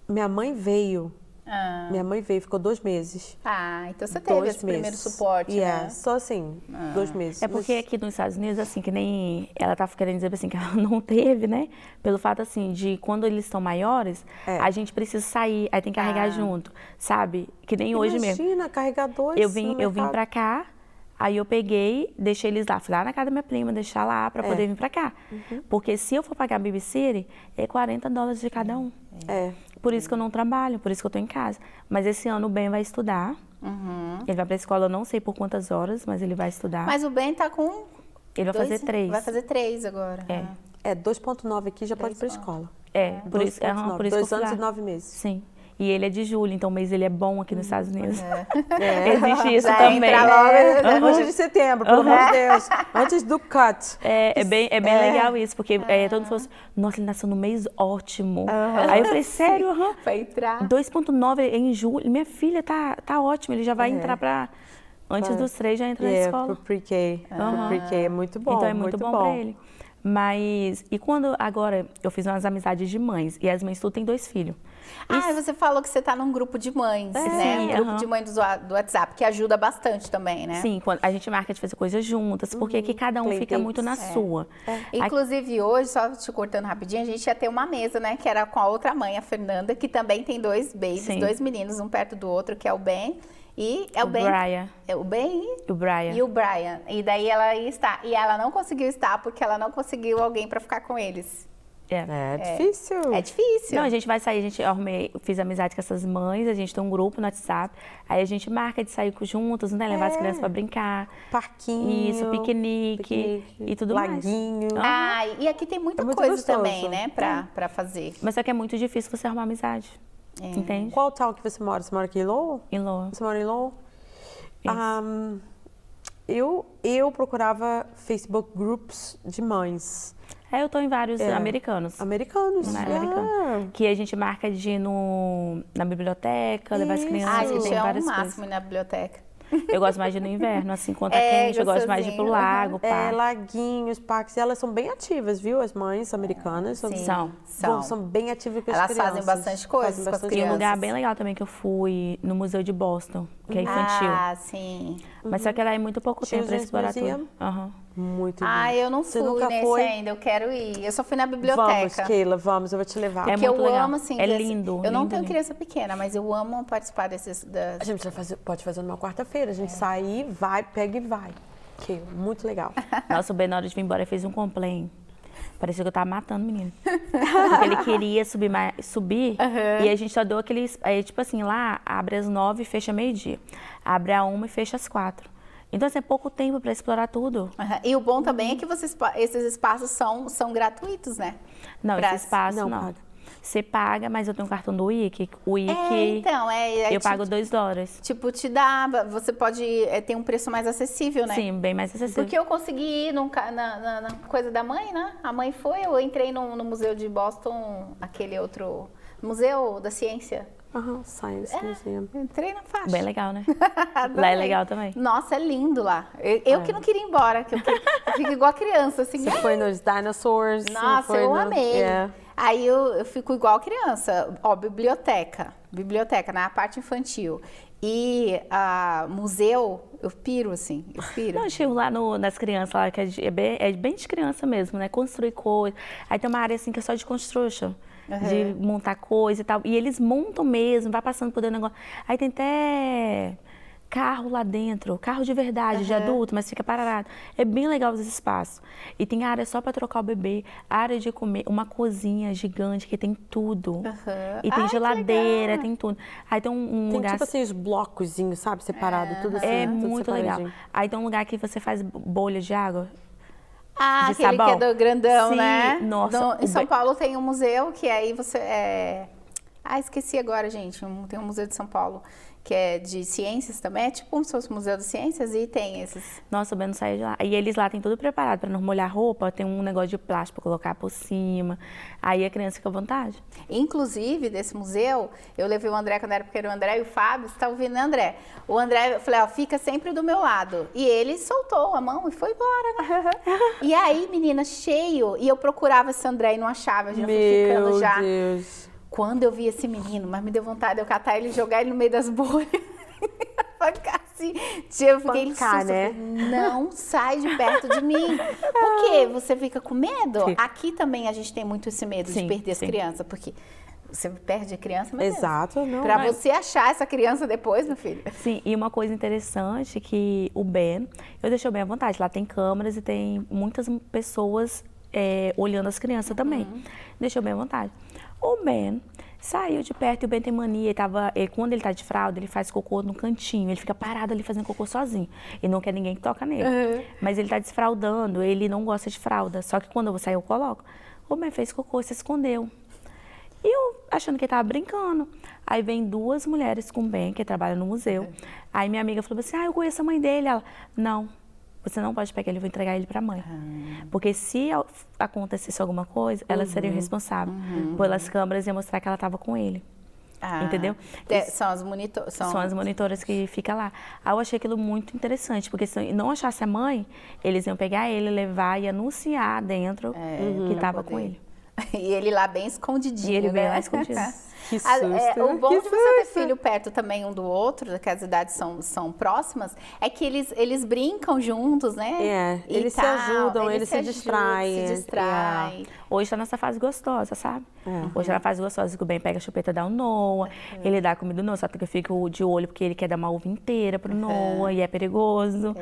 minha mãe veio. Ah, Minha mãe veio, ficou dois meses. Ah, então você teve dois esse primeiro meses. suporte, Yeah, né? Só assim, dois meses. É porque aqui nos Estados Unidos, assim, que nem ela tá querendo dizer assim, que ela <laughs> não teve, né? Pelo fato, assim, de quando eles estão maiores, É. a gente precisa sair, aí tem que carregar Ah. junto, sabe? Que nem hoje mesmo. Imagina, carregar dois Eu vim, eu vim pra cá, aí eu peguei, deixei eles lá, fui lá na casa da minha prima, deixar lá pra poder vir pra cá. Uhum. Porque se eu for pagar babysitter, é 40 dólares de cada um. É. Por isso que eu não trabalho, por isso que eu tô em casa. Mas esse ano o Ben vai estudar. Uhum. Ele vai pra escola, eu não sei por quantas horas, mas ele vai estudar. Mas o Ben tá com... ele vai dois- fazer três. Vai fazer três agora. É. Ah. É, 2.9 aqui já pode ir pra Três escola. É, por isso, é, 2.9, por isso que Dois anos e nove meses. Sim. E ele é de julho, então o mês ele é bom aqui nos Estados Unidos. <laughs> É. Existe isso Já também. entra logo, É, Antes de setembro, pelo amor de Deus. Antes do cut. É, é bem, é bem É. legal isso, porque é, todo mundo falou assim, nossa, ele nasceu no mês ótimo. Aí eu falei, sério? Aham. Vai entrar. 2.9 é em julho. Minha filha tá, tá ótima, ele já vai entrar pra... Antes dos três já entra na É, escola. pro pre-K. Aham. Pro pre-K é muito bom. então é muito, bom, pra ele. Mas, e quando agora eu fiz umas amizades de mães, e as mães tudo têm dois filhos. Ah, você falou que você tá num grupo de mães, né? Sim, Um grupo de mães do, do WhatsApp, que ajuda bastante também, né? Sim, quando a gente marca de fazer coisas juntas, porque aqui cada um Play fica muito na dates. sua. Inclusive, hoje, só te cortando rapidinho, a gente ia ter uma mesa, né? Que era com a outra mãe, a Fernanda, que também tem dois babies, Sim. dois meninos, um perto do outro, que é o Ben e é o, O Ben. Brian. É o Ben E o Brian. e o Brian. E daí ela estar. E ela não conseguiu estar porque ela não conseguiu alguém pra ficar com eles. É. É difícil. É difícil. Não, a gente vai sair, a gente arrumei, fiz amizade com essas mães, a gente tem um grupo no WhatsApp, aí a gente marca de sair juntos, né? Levar as É. crianças pra brincar. Parquinho. Isso, piquenique, piquenique, e tudo mais. laguinho. Ah, e aqui tem muita É coisa gostoso. também, né? Pra, pra fazer. Mas só que é muito difícil você arrumar amizade. É. Entende? Qual town que você mora? Você mora aqui em Lowell? Em Loa. Você mora em Lowell? Isso. Ahm, eu, eu procurava Facebook Groups de mães É, eu tô em vários É. americanos. americanos. Na Ah, americana. Que a gente marca de ir no, na biblioteca, levar as crianças, Ah, gente, tem é o máximo coisas. na biblioteca. Eu gosto mais de ir no inverno, assim, quando tá É, quente, eu gosto mais de ir pro lago, É, pá. laguinhos, parques. Elas são bem ativas, viu? As mães americanas. Sim. São. São. São bem ativas com as Elas crianças. fazem bastante coisa Fazem com as bastante E um lugar bem legal também que eu fui, no Museu de Boston, que é infantil. Ah, sim. Mas só que ela é muito pouco tempo pra Children's explorar tudo. Museum? Muito Ah, lindo. eu não Você fui nunca nesse foi? ainda, eu quero ir. Eu só fui na Vamos, biblioteca. Keila, vamos, eu vou te levar. É Porque eu muito legal. amo, assim. É lindo, Eu não lindo, tenho lindo. criança pequena, mas eu amo participar desses. das- A gente fazer- pode fazer numa quarta-feira. A gente É. sair, vai, pega e vai. Keila, muito legal. <laughs> Nossa, o Ben, na hora de vir embora, ele fez um complaint. Parecia que eu tava matando o menino. Porque ele queria subir, mais, subir e a gente só deu aqueles. Aí, tipo assim, lá abre às nove e fecha meio-dia. Abre a uma e fecha às quatro. Então, assim, é pouco tempo pra explorar tudo. Aham. E o bom também é que vocês, esses espaços são, são gratuitos, né? Não, Pra- esse espaço não, não. paga. Você paga, mas eu tenho um cartão do IC. O IC, É, então, é. é eu ti- pago dois dólares. Tipo, te dá. Você pode é, ter um preço mais acessível, né? Sim, bem mais acessível. Porque eu consegui ir num na, na- na coisa da mãe, né? A mãe foi, eu entrei no, no museu de Boston, aquele outro. Museu da Ciência. Aham, Science É. Museum. Entrei na faixa. Bem legal, né? <laughs> Lá é legal também. Nossa, é lindo lá. Eu, eu que não queria ir embora, que eu, eu fico igual a criança, assim. Você foi nos Dinosaurs? Nossa, foi eu no- amei. É. Aí eu, eu fico igual criança. Ó, biblioteca. Biblioteca, na parte infantil. E a museu, eu piro, assim. Eu piro. Não, eu chego lá no- nas crianças, lá, que é, de- é bem, é bem de criança mesmo, né? Construir coisa. Aí tem uma área assim que é só de construction. De montar coisa e tal. E eles montam mesmo, vai passando por dentro do negócio. Aí tem até carro lá dentro, carro de verdade, de adulto, mas fica parado. É bem legal esse espaço. E tem área só para trocar o bebê, área de comer, uma cozinha gigante que tem tudo. Aham. E tem Ai, geladeira, tem tudo. Aí tem um, um Tem lugar tipo assim os blocozinhos, sabe? Separado, tudo assim. é tudo muito legal. Aí tem um lugar que você faz bolha de água. Ah, de aquele sabão. que é do grandão, Sim, né? nossa, No- em São Paulo tem um museu que aí você. É... Ah, esqueci agora, gente. Tem um museu de São Paulo que é de ciências também. É tipo fosse um museu de ciências e tem esses. Nossa, Ben não saía de lá. E eles lá têm tudo preparado para não molhar roupa. Tem um negócio de plástico pra colocar por cima. Aí a criança fica à vontade. Inclusive, desse museu, eu levei o André quando era pequeno, o André e o Fábio, você tá ouvindo, né, André? O André, eu falei, ó, fica sempre do meu lado. E ele soltou a mão e foi embora, né? <laughs> e aí, menina, cheio. E eu procurava esse André e não achava, já fui ficando Meu já. Deus. Quando eu vi esse menino, mas me deu vontade de eu catar ele e jogar ele no meio das bolhas. <laughs> Ficar assim. Eu né? Não sai de perto de mim. Por quê? Você fica com medo? Aqui também a gente tem muito esse medo de Sim, perder as sim. crianças, porque você perde a criança, mas Exato, não. Pra mas- você achar essa criança depois, meu filho. Sim, e uma coisa interessante que o Ben, eu deixei o Ben à vontade. Lá tem câmeras e tem muitas pessoas é, olhando as crianças também. Deixou bem à vontade. O Ben saiu de perto e o Ben tem mania. Ele tava, ele, quando ele tá de fralda, ele faz cocô no cantinho. Ele fica parado ali fazendo cocô sozinho. E não quer ninguém que toca nele. Mas ele tá desfraldando, ele não gosta de fralda. Só que quando eu vou sair, eu coloco. O Ben fez cocô e se escondeu. E eu achando que ele tava brincando. Aí vem duas mulheres com o Ben, que trabalham no museu. Aí minha amiga falou assim: Ah, eu conheço a mãe dele. Ela, não, você não pode pegar ele, eu vou entregar ele pra mãe. Porque se acontecesse alguma coisa, ela seria responsável. Pelas câmeras ia mostrar que ela tava com ele. Ah, Entendeu? é, são as monitores. São... São as monitoras que ficam lá. Aí eu achei aquilo muito interessante, porque se não achasse a mãe, eles iam pegar ele, levar e anunciar dentro que pra estava com ele. <laughs> E ele lá bem escondidinho. E ele bem né? lá escondido. <laughs> Que é, susto, o bom que de você ter susto. filho perto também um do outro, que as idades são, são próximas, é que eles, eles brincam juntos, né? É, E eles se ajudam, eles se ajudam, distraem, Se distraem. Hoje está nessa fase gostosa, sabe? É. Hoje tá na fase gostosa, que o Ben pega a chupeta dá o Noah, ele dá comida do Noah, só que eu fico de olho porque ele quer dar uma uva inteira pro Noah e é perigoso.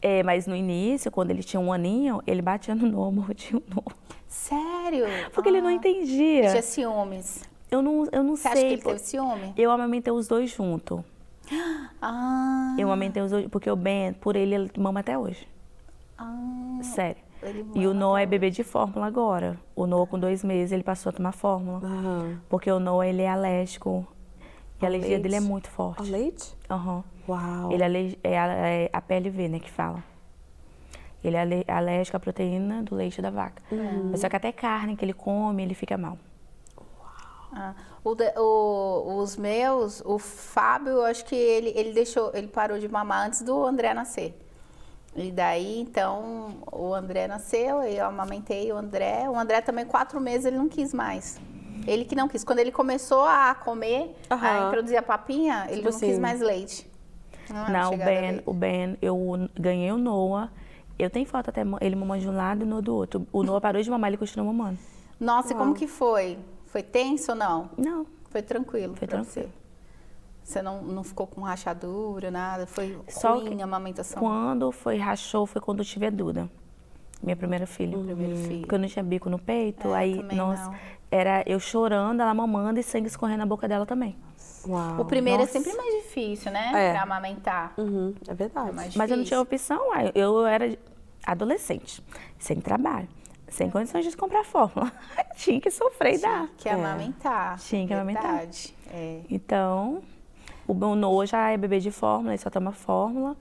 É, mas no início, quando ele tinha um aninho, ele batia no Noah, <laughs> mordia o Noah. Sério? Porque ele não Ah, entendia. Tinha ciúmes. Eu não, eu não Você sei. acha que ele teve ciúme? Eu amamentei os dois juntos. <gasps> Ah, Eu amamentei os dois, porque o Ben, por ele, ele mama até hoje. ah, Sério. E o Noah é bebê de fórmula agora. O Noah, com dois meses, ele passou a tomar fórmula. Aham. Porque o Noah, ele é alérgico. E a Ao alergia dele é leite? muito Ao forte. leite? Aham. Uau. Ele é, ale- é a, é a PLV, né, que fala. Ele é ale- alérgico à proteína do leite da vaca. Mas só que até carne que ele come, ele fica mal. Ah, o de- o- os meus, o Fábio, eu acho que ele, ele deixou, ele parou de mamar antes do André nascer. E daí, então, o André nasceu, eu amamentei o André. O André também, quatro meses, ele não quis mais. Ele que não quis. Quando ele começou a comer, a Aham. introduzir a papinha, ele Tipo não quis assim. mais leite. é Não, o chegada a Ben, leite. o Ben, eu ganhei o Noah Eu tenho foto até ele mamando de um lado e no do outro. O Noah parou de mamar, ele continua mamando. Nossa, e como que foi? Foi tenso ou não? Não, Foi tranquilo Foi tranquilo. você? Você não, não ficou com rachadura, nada? Foi Só ruim que a amamentação? quando foi rachou foi quando eu tive a Duda, minha primeira filha. Primeiro filho. Porque eu não tinha bico no peito, É, aí nossa, não. era eu chorando, ela mamando e sangue escorrendo na boca dela também. Uau. O primeiro Nossa. é sempre mais difícil, né? É. Pra amamentar. Uhum, é verdade. É Mas eu não tinha opção, eu era adolescente, sem trabalho, sem É. condições de comprar fórmula. <laughs> tinha que sofrer e dar. Que É. amamentar. Tinha que amamentar. Verdade. É. Então, o meu Noah já é bebê de fórmula, ele só toma fórmula,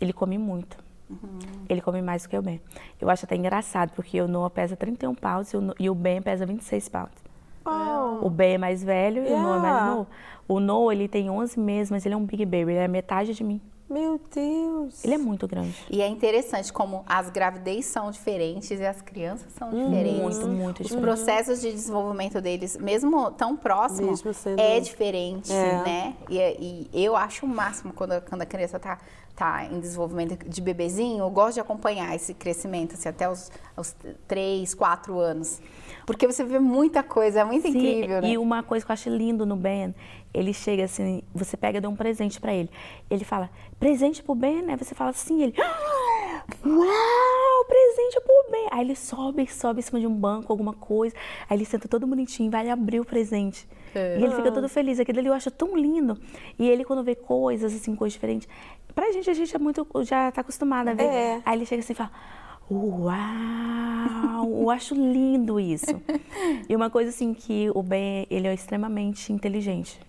ele come muito. Uhum. Ele come mais do que o Ben. Eu acho até engraçado, porque o Noah pesa 31 pounds e o, e o Ben pesa 26 pounds. Oh, O Ben é mais velho e o Noah é mais Yeah. novo. O Noah, ele tem 11 meses, mas ele é um big baby, ele é metade de mim. meu Deus. Ele é muito grande. E é interessante como as gravidez são diferentes e as crianças são diferentes. Muito, muito Os diferente. processos de desenvolvimento deles, mesmo tão próximos, sendo- é diferente, É. né? E, e eu acho o máximo quando, a- quando a criança tá, tá em desenvolvimento de bebezinho, eu gosto de acompanhar esse crescimento, assim, até os, os 3, 4 anos. Porque você vê muita coisa, é muito Sim, incrível, né? E uma coisa que eu acho lindo no Ben, ele chega assim, você pega e dá um presente pra ele. Ele fala, presente pro Ben, né? Você fala assim, ele, "Ah, uau, presente pro Ben. Aí ele sobe, sobe em cima de um banco, alguma coisa. Aí ele senta todo bonitinho, vai abrir o presente. É. E ele fica todo feliz. Aquilo ali eu acho tão lindo. E ele, quando vê coisas, assim, coisas diferentes, pra gente, a gente é muito, já tá acostumada a ver. É. Aí ele chega assim e fala, uau, eu acho lindo isso. E uma coisa assim que o Ben, ele é extremamente inteligente.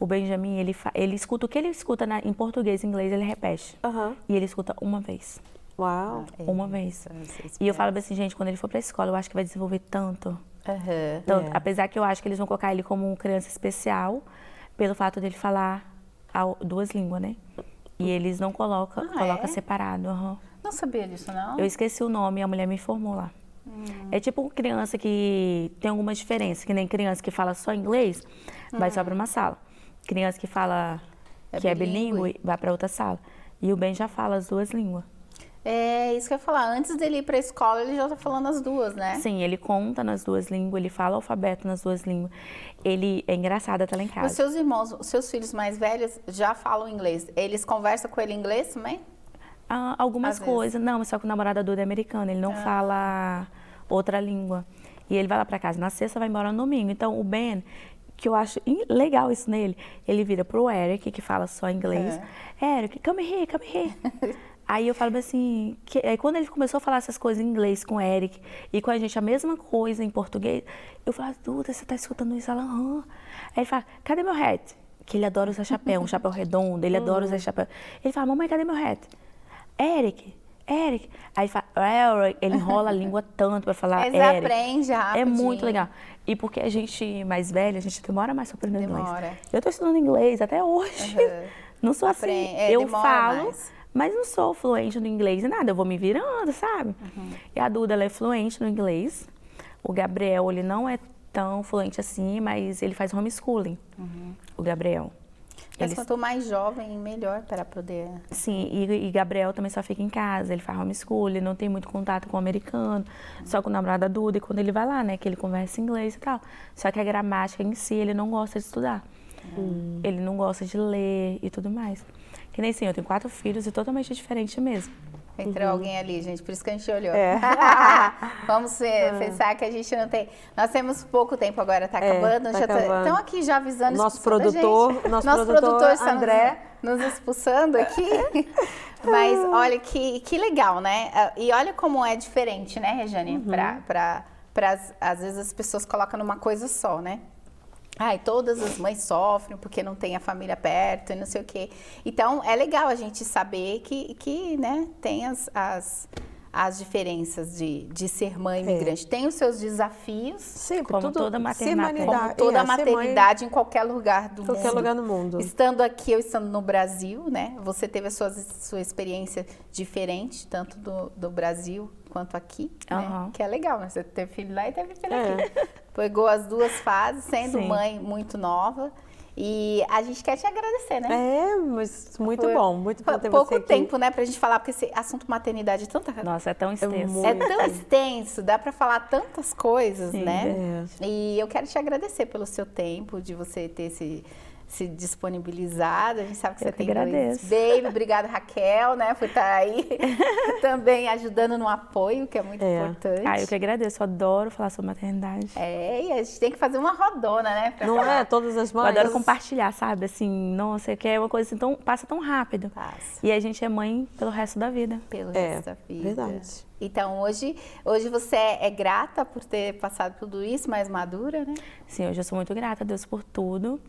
O Benjamin, ele, ele escuta o que ele escuta na- em português e inglês, ele repete. Aham. E ele escuta uma vez. Uau. Uma vez. Vocês E eu falo assim, gente, quando ele for pra escola, eu acho que vai desenvolver tanto. Aham. tanto. É. Apesar que eu acho que eles vão colocar ele como criança especial, pelo fato dele falar duas línguas, né? E eles não colocam, Ah, coloca é? separado. aham. Não sabia disso, não? Eu esqueci o nome, a mulher me informou lá. É tipo criança que tem algumas diferenças, que nem criança que fala só inglês, vai só para uma sala. Criança que fala É que é bilíngue. vai para outra sala. E o Ben já fala as duas línguas. É isso que eu ia falar. Antes dele ir pra escola, ele já tá falando as duas, né? Sim, ele conta nas duas línguas, ele fala o alfabeto nas duas línguas. Ele é engraçado até lá em Os casa. seus irmãos, os seus filhos mais velhos já falam inglês. Eles conversam com ele em inglês também? Ah, algumas Às vezes. coisas. Não, só que o namorado dele é americano, ele não fala outra língua. E ele vai lá pra casa na sexta, vai embora no domingo. Então, o Ben, que eu acho legal isso nele, ele vira pro Eric, que fala só inglês. Eric, come here, come here. <laughs> Aí eu falo assim, que, aí quando ele começou a falar essas coisas em inglês com o Eric e com a gente a mesma coisa em português, eu falo, Duda, você tá escutando isso? Ela. Aí ele fala, cadê meu hat? Que ele adora usar chapéu, um chapéu redondo, ele adora usar chapéu. Ele fala, mamãe, cadê meu hat? Eric, Eric. Aí fala, Eric, ele enrola a <laughs> língua tanto pra falar Mas Eric. aprende É rapidinho. muito legal. E porque a gente mais velha, a gente demora mais pra aprender Demora. inglês. Eu tô estudando inglês até hoje. Uhum. <laughs> Não sou assim. Apre- é, eu falo, mais. mas não sou fluente no inglês e nada. Eu vou me virando, sabe? Uhum. E a Duda, ela é fluente no inglês. O Gabriel, ele não é tão fluente assim, mas ele faz homeschooling. Uhum. O Gabriel. Mas quanto mais jovem, melhor para poder. Sim, e, e Gabriel também só fica em casa, ele faz homeschooling, ele não tem muito contato com o americano, só com o namorado da Duda, e quando ele vai lá, né, que ele conversa inglês e tal. Só que a gramática em si, ele não gosta de estudar. Ele não gosta de ler e tudo mais. Que nem assim, eu tenho quatro filhos e totalmente diferente mesmo. Entrou alguém ali, gente, por isso que a gente olhou. É. <laughs> Vamos eh, pensar que a gente não tem. Nós temos pouco tempo agora, tá É, acabando. tá já acabando. Estão aqui já avisando Nosso produtor- gente. nosso produtor, nos- André. Nos, expulsando aqui. <laughs> Mas olha que, que legal, né? Ah, E olha como é diferente, né, Regiane? Uhum. Pra, pra, pras- às vezes as pessoas colocam numa coisa só, né? Ai, todas as mães sofrem porque não tem a família perto e não sei o quê. Então, é legal a gente saber que, que né, tem as, as, as diferenças de, de ser mãe imigrante. Tem os seus desafios, Sempre, Como tudo, toda maternidade. como toda é, mãe maternidade em qualquer lugar do Em qualquer mundo. lugar no mundo. Estando aqui ou estando no Brasil, né? Você teve a sua, sua experiência diferente, tanto do, do Brasil quanto aqui, né? Aham. Que é legal, né? Você teve filho lá e teve filho É. aqui. Pegou as duas fases, sendo Sim. mãe muito nova. E a gente quer te agradecer, né? É, mas muito Foi- bom, muito bom ter pouco você aqui. tempo, né, pra gente falar, porque esse assunto maternidade é tanta Nossa, é tão extenso. muito- É tão extenso, dá pra falar tantas coisas, Sim, né? é. E eu quero te agradecer pelo seu tempo, de você ter se, se disponibilizado. A gente sabe que Eu você que tem agradeço. dois baby. Obrigada, Raquel, né, por estar aí <laughs> também ajudando no apoio, que é muito É. importante. Ah, eu que agradeço. Eu adoro falar sobre maternidade. É, e a gente tem que fazer uma rodona, né? Não falar. é? Todas as Eu mães. adoro compartilhar, sabe? Assim, nossa, que é uma coisa assim, tão, passa tão rápido. Passa. E a gente é mãe pelo resto da vida. Pelo É, resto da vida. verdade. Então, hoje, hoje você é grata por ter passado tudo isso, mais madura, né? Sim, hoje eu sou muito grata a Deus por tudo.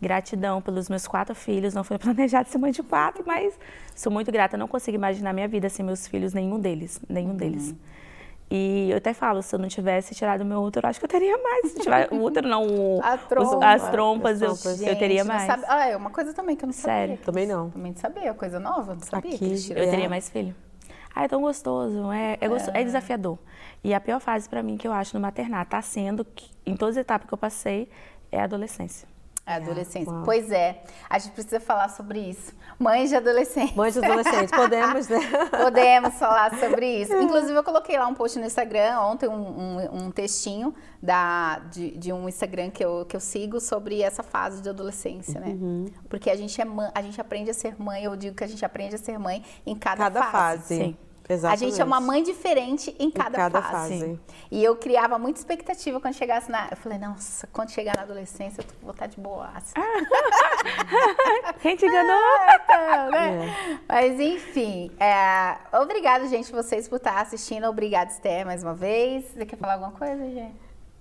Gratidão pelos meus quatro filhos. Não foi <laughs> planejado ser mãe de quatro, mas sou muito grata. Não consigo imaginar minha vida sem meus filhos, nenhum deles. Nenhum Uhum. deles. E eu até falo, se eu não tivesse tirado meu útero, eu acho que eu teria mais. Se tiver o útero, não, o, A os- trompa. as trompas, eu, As trompas. eu teria Gente, mais. Sabe... Ah, é uma coisa também que eu não sabia. Sério. Também não. Também não sabia, coisa nova, não sabia Aqui. Eu É. teria mais filho. Ah, é tão gostoso, é, é, gosto- é desafiador. E a pior fase pra mim que eu acho no maternar, tá sendo, que, em todas as etapas que eu passei, é a adolescência. É, adolescência. Uau. Pois é, a gente precisa falar sobre isso. Mães de adolescente. Mães de adolescentes, podemos, né? <laughs> Podemos falar sobre isso. Inclusive, eu coloquei lá um post no Instagram ontem, um, um- um textinho da, de, de um Instagram que eu, que eu sigo sobre essa fase de adolescência, né? Uhum. Porque a gente, é mãe, a gente aprende a ser mãe, eu digo que a gente aprende a ser mãe em cada, Cada fase. fase. Sim. Exatamente. A gente é uma mãe diferente em cada, cada fase. fase. E eu criava muita expectativa quando chegasse na. Eu falei, nossa, quando chegar na adolescência, eu vou estar de boaça. <laughs> Quem te enganou? Então, né? É. Mas enfim, é, obrigada, gente, vocês por estar assistindo. Obrigada, Esther, mais uma vez. Você quer falar alguma coisa, gente?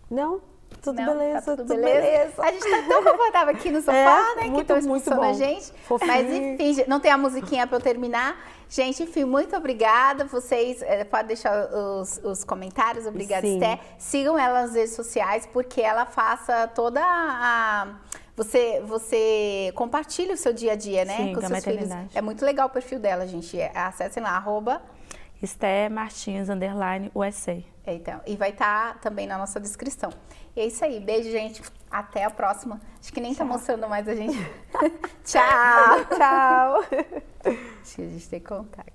Não? Tudo Não? beleza, Tá tudo, beleza. A gente tá tão confortável aqui no <laughs> sofá, É, né? que muito, estão muito expulsando a gente. Fofinho. Mas enfim, não tem a musiquinha pra eu terminar. Gente, enfim, muito obrigada. Vocês eh, podem deixar os, os comentários. Obrigada, Sim. Esté. Sigam ela nas redes sociais, porque ela faça toda a. Você, você compartilha o seu dia a dia, né? Sim, com seus filhos. É muito legal o perfil dela, gente. É, Acessem lá, arroba. Esté Martins, underline, USA. Então, e vai estar também na nossa descrição. E é isso aí. Beijo, gente. Até a próxima. Acho que nem tá mostrando mais a gente. <laughs> Tchau. <laughs> Tchau. Acho que a gente tem contar.